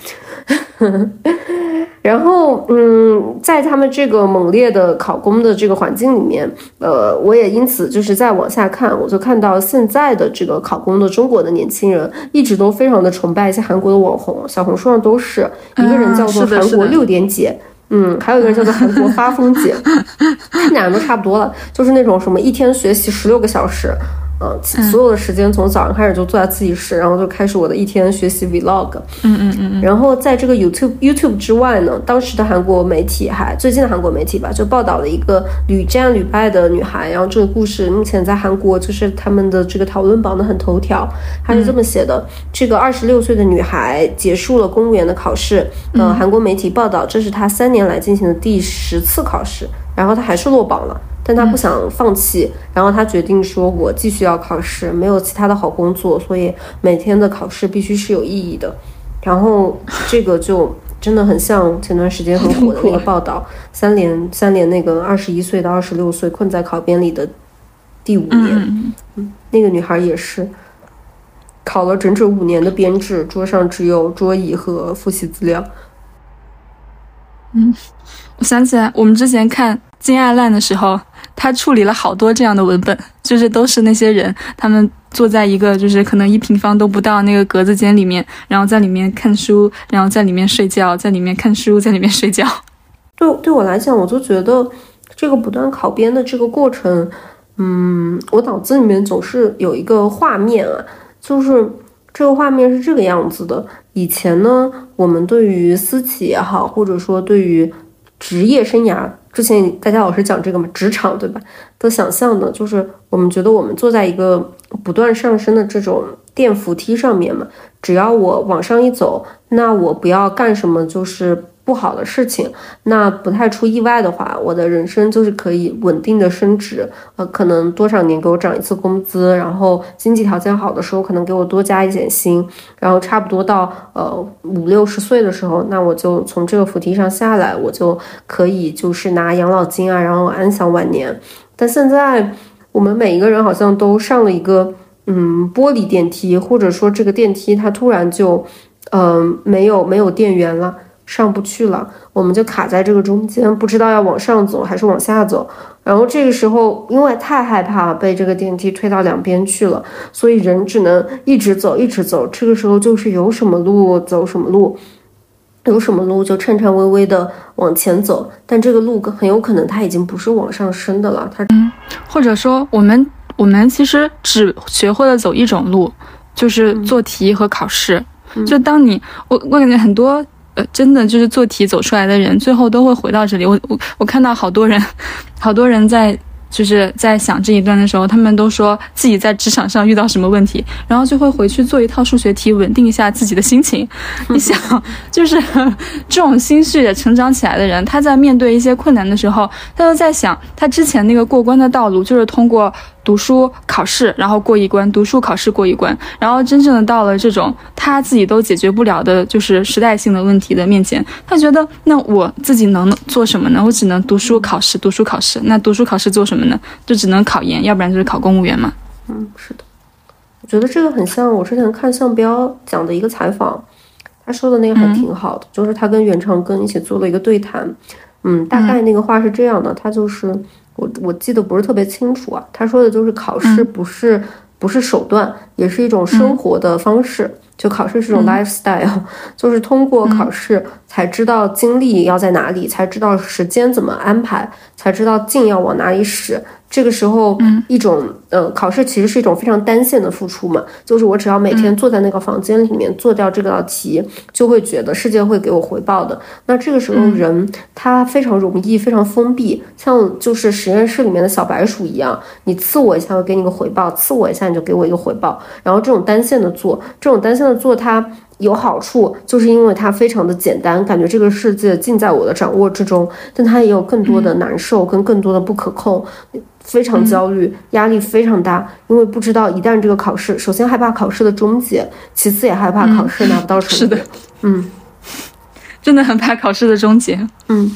然后，嗯，在他们这个猛烈的考公的这个环境里面，呃，我也因此就是再往下看，我就看到现在的这个考公的中国的年轻人，一直都非常的崇拜一些韩国的网红，小红书上都是一个人叫做韩国六点姐，嗯，还有一个人叫做韩国发疯姐，(laughs) 他们俩人都差不多了，就是那种什么一天学习十六个小时。嗯，所有的时间从早上开始就坐在自习室，然后就开始我的一天学习 vlog。嗯嗯嗯然后在这个 YouTube YouTube 之外呢，当时的韩国媒体还最近的韩国媒体吧，就报道了一个屡战屡败的女孩。然后这个故事目前在韩国就是他们的这个讨论榜的很头条。他是这么写的：这个二十六岁的女孩结束了公务员的考试。嗯，韩国媒体报道，这是她三年来进行的第十次考试，然后她还是落榜了。但他不想放弃，然后他决定说：“我继续要考试，没有其他的好工作，所以每天的考试必须是有意义的。”然后这个就真的很像前段时间很火的那个报道，(laughs) 三连三连那个二十一岁到二十六岁困在考编里的第五年，那个女孩也是考了整整五年的编制，桌上只有桌椅和复习资料。嗯，我想起来，我们之前看《金爱烂》的时候。他处理了好多这样的文本，就是都是那些人，他们坐在一个就是可能一平方都不到那个格子间里面，然后在里面看书，然后在里面睡觉，在里面看书，在里面睡觉。对对我来讲，我就觉得这个不断考编的这个过程，嗯，我脑子里面总是有一个画面啊，就是这个画面是这个样子的。以前呢，我们对于私企也好，或者说对于职业生涯。之前大家老是讲这个嘛，职场对吧？的想象呢，就是我们觉得我们坐在一个不断上升的这种电扶梯上面嘛，只要我往上一走，那我不要干什么，就是不好的事情，那不太出意外的话，我的人生就是可以稳定的升职，呃，可能多少年给我涨一次工资，然后经济条件好的时候，可能给我多加一点薪，然后差不多到呃五六十岁的时候，那我就从这个扶梯上下来，我就可以就是拿养老金啊，然后安享晚年。但现在我们每一个人好像都上了一个嗯玻璃电梯，或者说这个电梯它突然就嗯没有没有电源了。上不去了，我们就卡在这个中间，不知道要往上走还是往下走。然后这个时候，因为太害怕被这个电梯推到两边去了，所以人只能一直走，一直走。这个时候就是有什么路走什么路，有什么路就颤颤巍巍的往前走。但这个路很有可能它已经不是往上升的了，它嗯，或者说我们我们其实只学会了走一种路，就是做题和考试。就当你我我感觉很多。呃，真的就是做题走出来的人，最后都会回到这里。我我我看到好多人，好多人在。就是在想这一段的时候，他们都说自己在职场上遇到什么问题，然后就会回去做一套数学题，稳定一下自己的心情。你想，就是 (laughs) 这种心绪成长起来的人，他在面对一些困难的时候，他都在想，他之前那个过关的道路就是通过读书考试，然后过一关，读书考试过一关，然后真正的到了这种他自己都解决不了的，就是时代性的问题的面前，他觉得那我自己能做什么呢？我只能读书考试，读书考试。那读书考试做什么呢？就只能考研，要不然就是考公务员嘛。嗯，是的，我觉得这个很像我之前看向彪讲的一个采访，他说的那个还挺好的，就是他跟袁长庚一起做了一个对谈。嗯，大概那个话是这样的，他就是我我记得不是特别清楚啊。他说的就是考试不是不是手段，也是一种生活的方式。就考试是种 lifestyle，(laughs) 就是通过考试才知道精力要在哪里，才知道时间怎么安排，才知道劲要往哪里使。这个时候，一种呃，考试其实是一种非常单线的付出嘛，就是我只要每天坐在那个房间里面做掉这个道题，就会觉得世界会给我回报的。那这个时候人他非常容易非常封闭，像就是实验室里面的小白鼠一样，你刺我一下，我给你个回报；刺我一下，你就给我一个回报。然后这种单线的做，这种单线的做，它。有好处，就是因为它非常的简单，感觉这个世界尽在我的掌握之中。但它也有更多的难受，跟更多的不可控，非常焦虑，压力非常大，因为不知道一旦这个考试，首先害怕考试的终结，其次也害怕考试拿不到 (laughs) 成绩。是的，嗯，真的很怕考试的终结。嗯。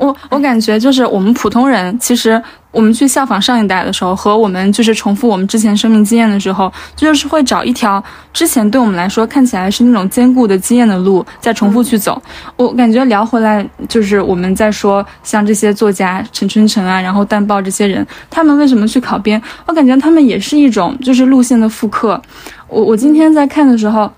我我感觉就是我们普通人，其实我们去效仿上一代的时候，和我们就是重复我们之前生命经验的时候，就是会找一条之前对我们来说看起来是那种坚固的经验的路，再重复去走。我感觉聊回来，就是我们在说像这些作家陈春成啊，然后淡豹这些人，他们为什么去考编？我感觉他们也是一种就是路线的复刻。我我今天在看的时候。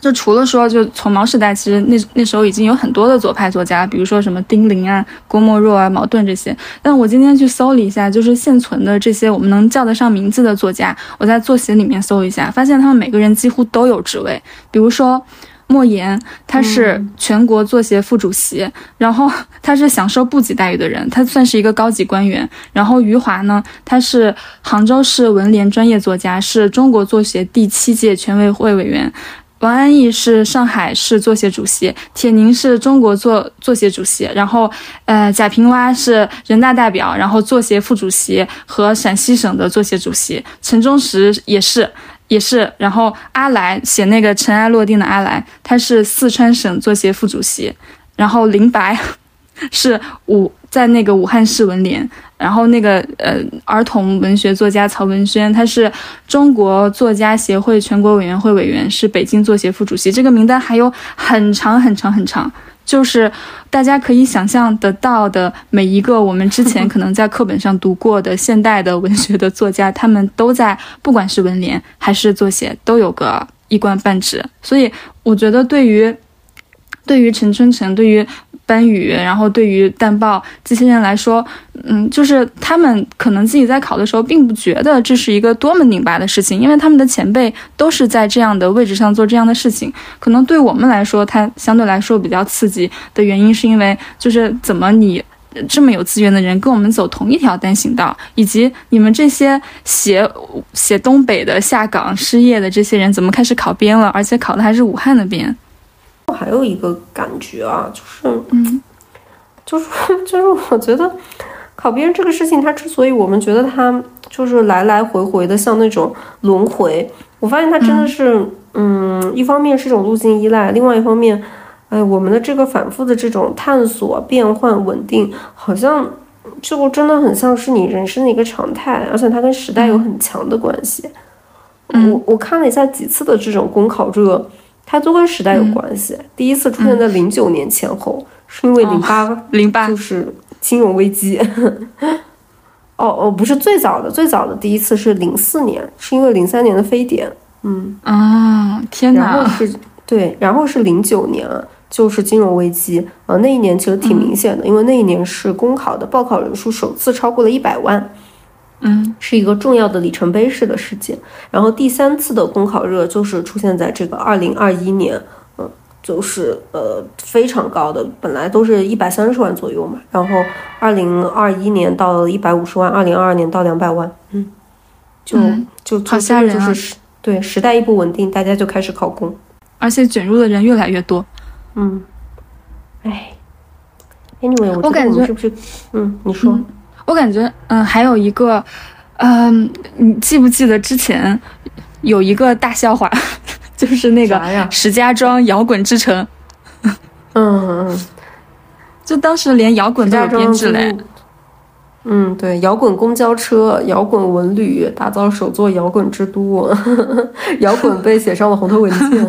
就除了说，就从毛时代，其实那那时候已经有很多的左派作家，比如说什么丁玲啊、郭沫若啊、茅盾这些。但我今天去搜了一下，就是现存的这些我们能叫得上名字的作家，我在作协里面搜一下，发现他们每个人几乎都有职位。比如说莫言，他是全国作协副主席，然后他是享受部级待遇的人，他算是一个高级官员。然后余华呢，他是杭州市文联专业作家，是中国作协第七届全委会委员。王安忆是上海市作协主席，铁凝是中国作作协主席，然后，呃，贾平凹是人大代表，然后作协副主席和陕西省的作协主席，陈忠实也是，也是，然后阿来写那个尘埃落定的阿来，他是四川省作协副主席，然后林白是武在那个武汉市文联。然后那个呃，儿童文学作家曹文轩，他是中国作家协会全国委员会委员，是北京作协副主席。这个名单还有很长很长很长，就是大家可以想象得到的每一个我们之前可能在课本上读过的现代的文学的作家，他们都在，不管是文联还是作协，都有个一官半职。所以我觉得，对于对于陈春成，对于。班宇，然后对于淡报这些人来说，嗯，就是他们可能自己在考的时候，并不觉得这是一个多么拧巴的事情，因为他们的前辈都是在这样的位置上做这样的事情。可能对我们来说，它相对来说比较刺激的原因，是因为就是怎么你这么有资源的人跟我们走同一条单行道，以及你们这些写写东北的下岗失业的这些人，怎么开始考编了，而且考的还是武汉的编。还有一个感觉啊，就是，嗯，就是 (laughs) 就是我觉得考编这个事情，它之所以我们觉得它就是来来回回的像那种轮回，我发现它真的是，嗯一方面是一种路径依赖，另外一方面，哎，我们的这个反复的这种探索、变换、稳定，好像就真的很像是你人生的一个常态，而且它跟时代有很强的关系。嗯。我我看了一下几次的这种公考热，它都跟时代有关系。第一次出现在零九年前后，是因为零八零八就是金融危机。(laughs) 哦哦，不是最早的，最早的第一次是零四年，是因为零三年的非典。嗯，啊，天哪！然后是对，然后是零九年，就是金融危机。呃，那一年其实挺明显的，因为那一年是公考的报考人数首次超过了一百万。嗯是一个重要的里程碑式的事件。然后第三次的公考热就是出现在这个二零二一年，嗯，就是呃非常高的，本来都是一百三十万左右嘛，然后二零二一年到了一百五十万，二零二二年到两百万，嗯，就、嗯就就好吓人啊就是时对时代一不稳定，大家就开始考公，而且卷入的人越来越多。嗯，哎，anyway，我感觉我们是不是，嗯，你说，我感觉，嗯，还有一个，嗯，你记不记得之前有一个大笑话，(laughs) 就是那个石家庄摇滚之城，嗯嗯嗯。就当时连摇滚都有编制嘞。嗯，对，摇滚公交车、摇滚文旅，打造首座摇滚之都，(laughs) 摇滚被写上了红头文件。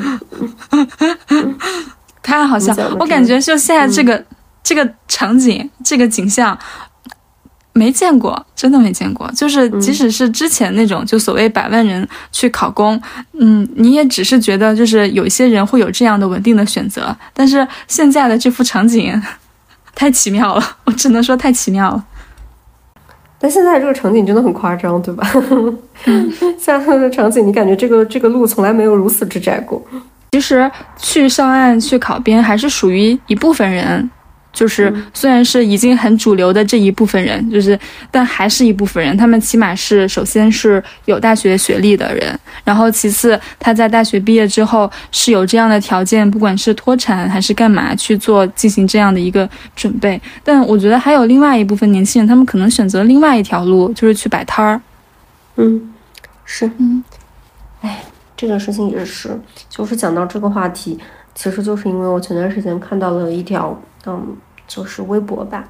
(laughs) 太好笑！我感觉就现在这个、这个场景、这个景象没见过，真的没见过。就是即使是之前那种就所谓百万人去考公，嗯，你也只是觉得就是有一些人会有这样的稳定的选择，但是现在的这幅场景太奇妙了，我只能说太奇妙了。但现在这个场景真的很夸张，对吧？(laughs) 现在的场景，你感觉这个这个路从来没有如此之窄过。其实去上岸去考编还是属于一部分人，就是虽然是已经很主流的这一部分人，就是但还是一部分人。他们起码是首先是有大学学历的人，然后其次他在大学毕业之后是有这样的条件，不管是脱产还是干嘛去做进行这样的一个准备。但我觉得还有另外一部分年轻人，他们可能选择另外一条路，就是去摆摊儿。嗯，是，嗯，哎，这个事情也是，就是讲到这个话题，其实就是因为我前段时间看到了一条，嗯，就是微博吧，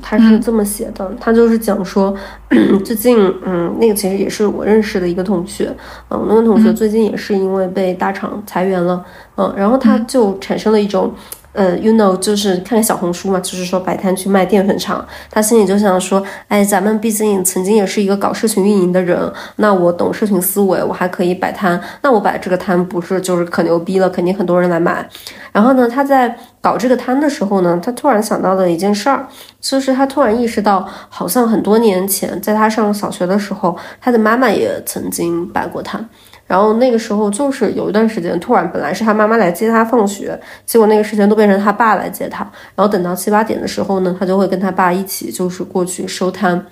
他是这么写的，他就是讲说，(clears throat) 最近，嗯，那个其实也是我认识的一个同学，嗯，那个同学最近也是因为被大厂裁员了，嗯，然后他就产生了一种。呃，you know，就是看看小红书嘛，就是说摆摊去卖淀粉肠，他心里就想说，哎，咱们毕竟曾经也是一个搞社群运营的人，那我懂社群思维，我还可以摆摊，那我摆这个摊不是就是可牛逼了，肯定很多人来买。然后呢，他在搞这个摊的时候呢，他突然想到了一件事儿，就是他突然意识到，好像很多年前，在他上小学的时候，他的妈妈也曾经摆过摊。然后那个时候就是有一段时间，突然本来是他妈妈来接他放学，结果那个时间都变成他爸来接他。然后等到七八点的时候呢，他就会跟他爸一起就是过去收摊。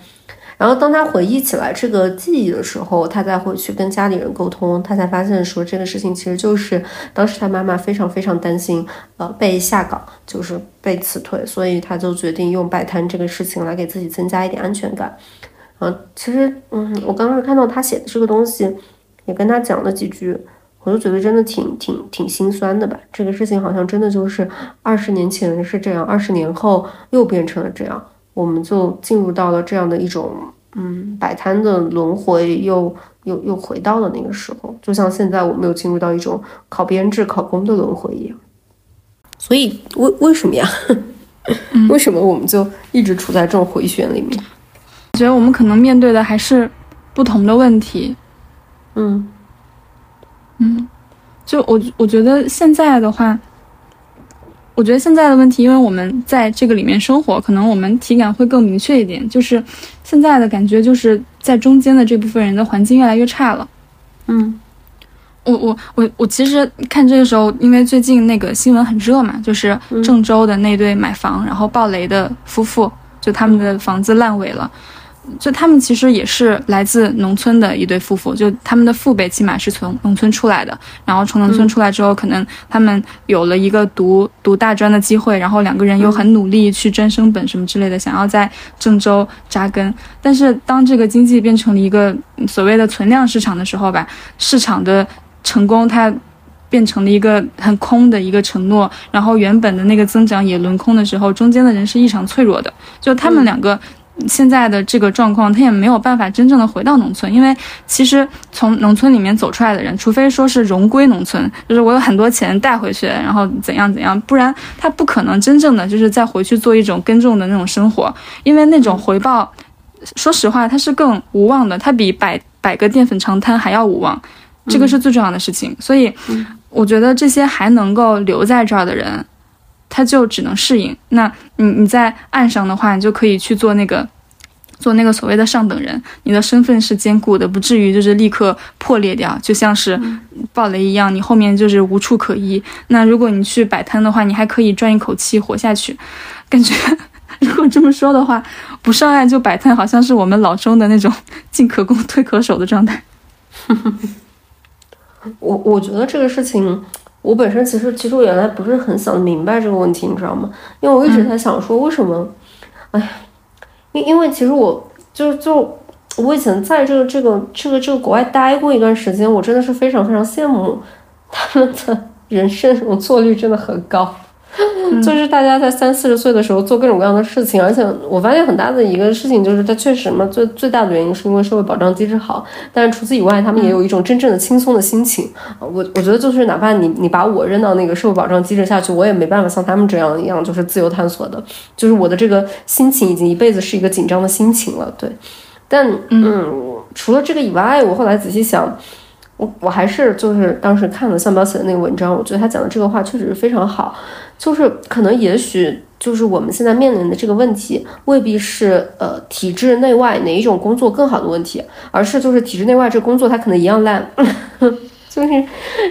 然后当他回忆起来这个记忆的时候，他再回去跟家里人沟通，他才发现说这个事情其实就是当时他妈妈非常非常担心，呃，被下岗，就是被辞退，所以他就决定用摆摊这个事情来给自己增加一点安全感。嗯，其实，嗯，我刚刚看到他写的这个东西。也跟他讲了几句，我就觉得真的挺挺挺心酸的吧。这个事情好像真的就是二十年前是这样，二十年后又变成了这样，我们就进入到了这样的一种嗯摆摊的轮回，又又又回到了那个时候，就像现在我们又进入到一种考编制、考公的轮回一样。所以为为什么呀？(laughs) 为什么我们就一直处在这种回旋里面？我觉得我们可能面对的还是不同的问题。嗯嗯，就我我觉得现在的话，我觉得现在的问题，因为我们在这个里面生活，可能我们体感会更明确一点。就是现在的感觉，就是在中间的这部分人的环境越来越差了。嗯，我我我我其实看这个时候，因为最近那个新闻很热嘛，就是郑州的那对买房然后爆雷的夫妇，就他们的房子烂尾了。就他们其实也是来自农村的一对夫妇，就他们的父辈起码是从农村出来的，然后从农村出来之后，可能他们有了一个读读大专的机会，然后两个人又很努力去争升本什么之类的，想要在郑州扎根。但是当这个经济变成了一个所谓的存量市场的时候吧，市场的成功它变成了一个很空的一个承诺，然后原本的那个增长也轮空的时候，中间的人是异常脆弱的，就他们两个。现在的这个状况，他也没有办法真正的回到农村，因为其实从农村里面走出来的人，除非说是荣归农村，就是我有很多钱带回去，然后怎样怎样，不然他不可能真正的就是再回去做一种耕种的那种生活，因为那种回报，说实话，它是更无望的，它比摆摆个淀粉长摊还要无望，这个是最重要的事情。所以，我觉得这些还能够留在这儿的人。他就只能适应。那你你在岸上的话，你就可以去做那个，做那个所谓的上等人。你的身份是坚固的，不至于就是立刻破裂掉，就像是暴雷一样，你后面就是无处可依。那如果你去摆摊的话，你还可以赚一口气活下去。感觉 (laughs) 如果这么说的话，不上岸就摆摊，好像是我们老中的那种 (laughs) 进可攻退可守的状态。(laughs) 我我觉得这个事情。我本身其实其实我原来不是很想明白这个问题，你知道吗？因为我一直在想说为什么，哎呀，因因为其实我就就我以前在这个这个这个这个国外待过一段时间，我真的是非常非常羡慕他们的人生这种错率真的很高。(laughs) 就是大家在三四十岁的时候做各种各样的事情，而且我发现很大的一个事情就是，它确实嘛，最最大的原因是因为社会保障机制好，但是除此以外，他们也有一种真正的轻松的心情。我我觉得就是哪怕你你把我扔到那个社会保障机制下去，我也没办法像他们这样一样，就是自由探索的。就是我的这个心情已经一辈子是一个紧张的心情了。对，但嗯，除了这个以外，我后来仔细想。我我还是就是当时看了向彪写的那个文章，我觉得他讲的这个话确实是非常好。就是可能也许就是我们现在面临的这个问题，未必是呃体制内外哪一种工作更好的问题，而是就是体制内外这工作它可能一样烂，(laughs) 就是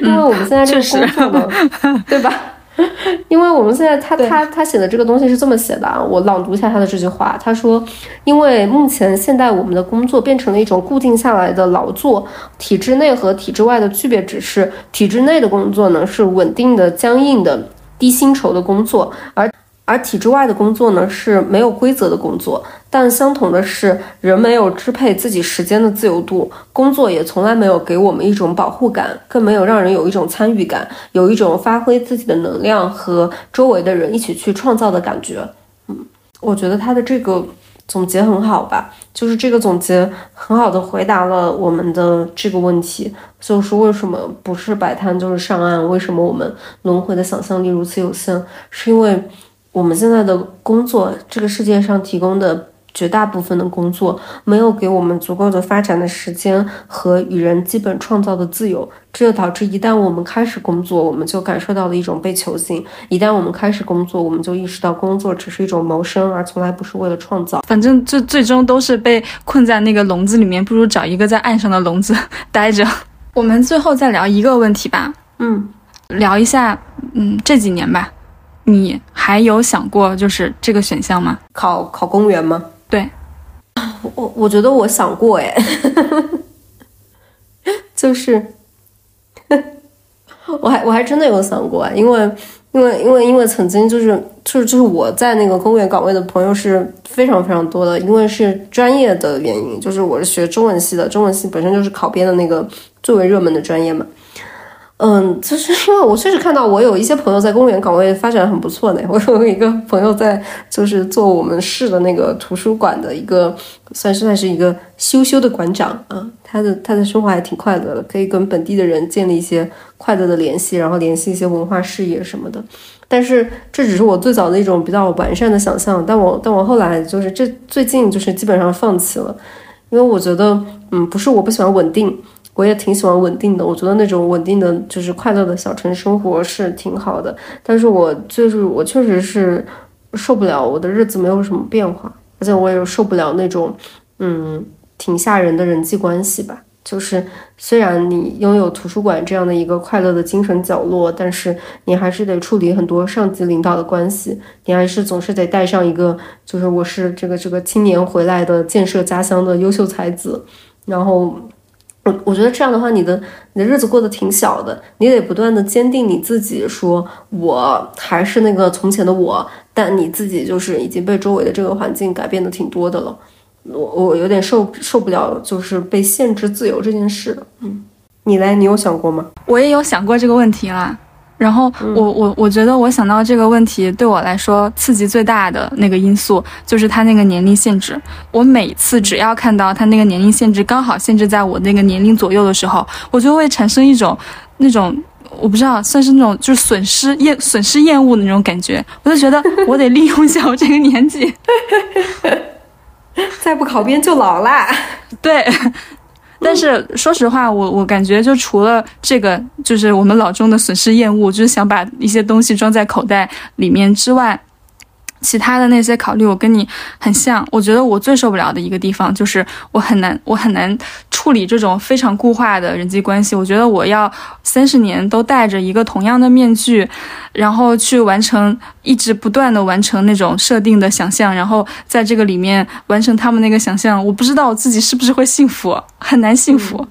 因为我们现在这个工作嘛，(laughs) 对吧？(laughs) 因为我们现在他他他写的这个东西是这么写的啊，我朗读一下他的这句话。他说，因为目前现代我们的工作变成了一种固定下来的劳作，体制内和体制外的区别只是，体制内的工作呢是稳定的、僵硬的、低薪酬的工作，而。而体制外的工作呢是没有规则的工作，但相同的是，人没有支配自己时间的自由度，工作也从来没有给我们一种保护感，更没有让人有一种参与感，有一种发挥自己的能量和周围的人一起去创造的感觉。嗯，我觉得他的这个总结很好吧，就是这个总结很好的回答了我们的这个问题，就是为什么不是摆摊就是上岸？为什么我们轮回的想象力如此有限？是因为。我们现在的工作，这个世界上提供的绝大部分的工作，没有给我们足够的发展的时间和与人基本创造的自由，这就导致一旦我们开始工作，我们就感受到了一种被囚禁；一旦我们开始工作，我们就意识到工作只是一种谋生，而从来不是为了创造。反正最最终都是被困在那个笼子里面，不如找一个在岸上的笼子待着。我们最后再聊一个问题吧，嗯，聊一下，嗯，这几年吧。你还有想过就是这个选项吗？考考公务员吗？对，我我觉得我想过哎，(laughs) 就是，(laughs) 我还我还真的有想过，因为因为因为因为曾经就是就是就是我在那个公务员岗位的朋友是非常非常多的，因为是专业的原因，就是我是学中文系的，中文系本身就是考编的那个最为热门的专业嘛。嗯，就是因为我确实看到我有一些朋友在公务员岗位发展很不错呢。(laughs) 我有一个朋友在就是做我们市的那个图书馆的一个，算是算是一个羞羞的馆长啊。他的他的生活还挺快乐的，可以跟本地的人建立一些快乐的联系，然后联系一些文化事业什么的。但是这只是我最早的一种比较完善的想象，但我但我后来就是这最近就是基本上放弃了，因为我觉得嗯，不是我不喜欢稳定。我也挺喜欢稳定的，我觉得那种稳定的就是快乐的小城生活是挺好的。但是我就是我确实是受不了我的日子没有什么变化，而且我也受不了那种嗯挺吓人的人际关系吧。就是虽然你拥有图书馆这样的一个快乐的精神角落，但是你还是得处理很多上级领导的关系，你还是总是得带上一个，就是我是这个这个青年回来的建设家乡的优秀才子，然后我我觉得这样的话，你的你的日子过得挺小的，你得不断的坚定你自己，说我还是那个从前的我，但你自己就是已经被周围的这个环境改变的挺多的了。我我有点受受不了，就是被限制自由这件事。嗯，你嘞？你有想过吗？我也有想过这个问题啦。然后我我我觉得我想到这个问题对我来说刺激最大的那个因素就是他那个年龄限制。我每次只要看到他那个年龄限制刚好限制在我那个年龄左右的时候，我就会产生一种那种我不知道算是那种就是损失厌损失厌恶的那种感觉。我就觉得我得利用一下我这个年纪。(laughs) 再不考编就老啦。(laughs) 对，但是说实话，我我感觉就除了这个，就是我们老中的损失厌恶，就是想把一些东西装在口袋里面之外。其他的那些考虑，我跟你很像。我觉得我最受不了的一个地方，就是我很难，我很难处理这种非常固化的人际关系。我觉得我要三十年都戴着一个同样的面具，然后去完成，一直不断的完成那种设定的想象，然后在这个里面完成他们那个想象。我不知道我自己是不是会幸福，很难幸福。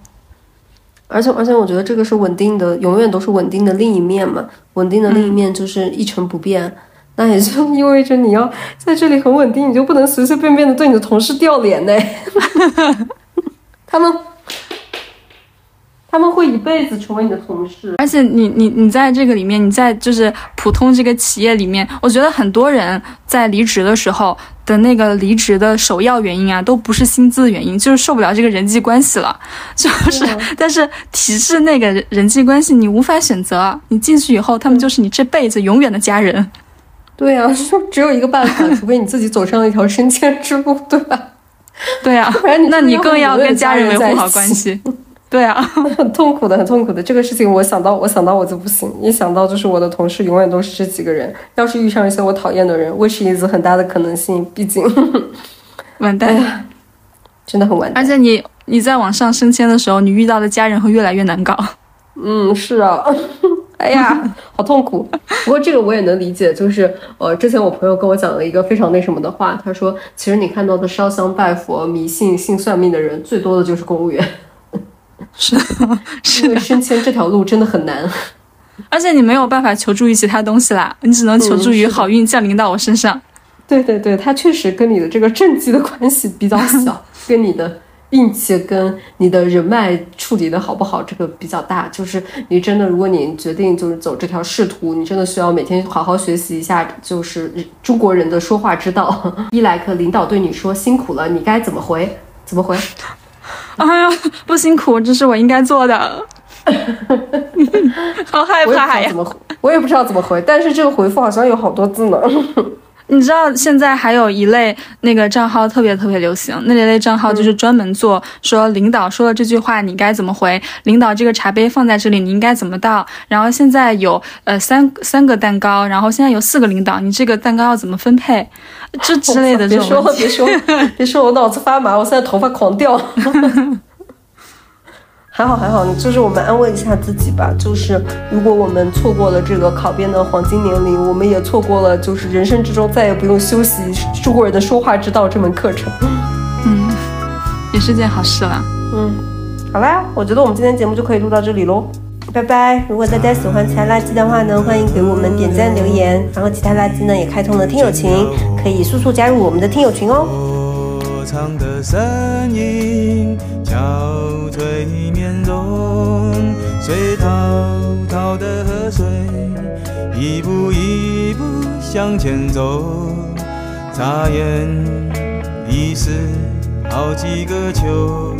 而且，而且，我觉得这个是稳定的，永远都是稳定的另一面嘛。稳定的另一面就是一成不变。那也就意味着你要在这里很稳定，你就不能随随便便的对你的同事掉脸呢。(laughs) 他们他们会一辈子成为你的同事，而且你你你在这个里面，你在就是普通这个企业里面，我觉得很多人在离职的时候的那个离职的首要原因啊，都不是薪资的原因，就是受不了这个人际关系了。(laughs) 就是，但是体制那个人际关系你无法选择，你进去以后，他们就是你这辈子永远的家人。对呀，(laughs) 只有一个办法，(laughs) 除非你自己走上了一条升迁之路，对吧？对呀，(laughs) 不然你那你更要跟家人维护好关系。对啊，很痛苦的，很痛苦的。这个事情我想到，我想到我就不行。一想到就是我的同事永远都是这几个人，要是遇上一些我讨厌的人，which is 很大的可能性，毕竟完蛋，真的很完蛋。而且你你在往上升迁的时候，你遇到的家人会越来越难搞。嗯，是啊。哎呀，(laughs) 好痛苦。不过这个我也能理解，就是呃，之前我朋友跟我讲了一个非常那什么的话，他说，其实你看到的烧香拜佛、迷信、信算命的人，最多的就是公务员。是，(laughs) 因为升迁这条路真的很难，而且你没有办法求助于其他东西啦，你只能求助于好运降临到我身上。对对对，它确实跟你的这个政绩的关系比较小，(laughs) 跟你的。并且跟你的人脉处理的好不好，这个比较大。就是你真的，如果你决定就是走这条仕途，你真的需要每天好好学习一下，就是中国人的说话之道。(laughs) 伊莱克领导对你说辛苦了，你该怎么回？怎么回？哎呀，不辛苦，这是我应该做的。(laughs) (laughs) 好害怕呀！怎么回？我也不知道怎么回，但是这个回复好像有好多字呢。你知道现在还有一类那个账号特别特别流行，那类账号就是专门做说领导说了这句话你该怎么回，领导这个茶杯放在这里你应该怎么倒，然后现在有呃三三个蛋糕，然后现在有四个领导，你这个蛋糕要怎么分配，这之类的这种。(laughs) 别说别说别说，我脑子发麻，我现在头发狂掉。还好还好，就是我们安慰一下自己吧。就是如果我们错过了这个考编的黄金年龄，我们也错过了就是人生之中再也不用修习中国人的说话之道这门课程。嗯，也是件好事啦。嗯，好啦，我觉得我们今天节目就可以录到这里喽。拜拜！如果大家喜欢其他垃圾的话呢，欢迎给我们点赞留言。然后其他垃圾呢也开通了听友群，可以速速加入我们的听友群哦。长的身影，憔悴面容，随滔滔的河水，一步一步向前走，眨眼已是好几个秋。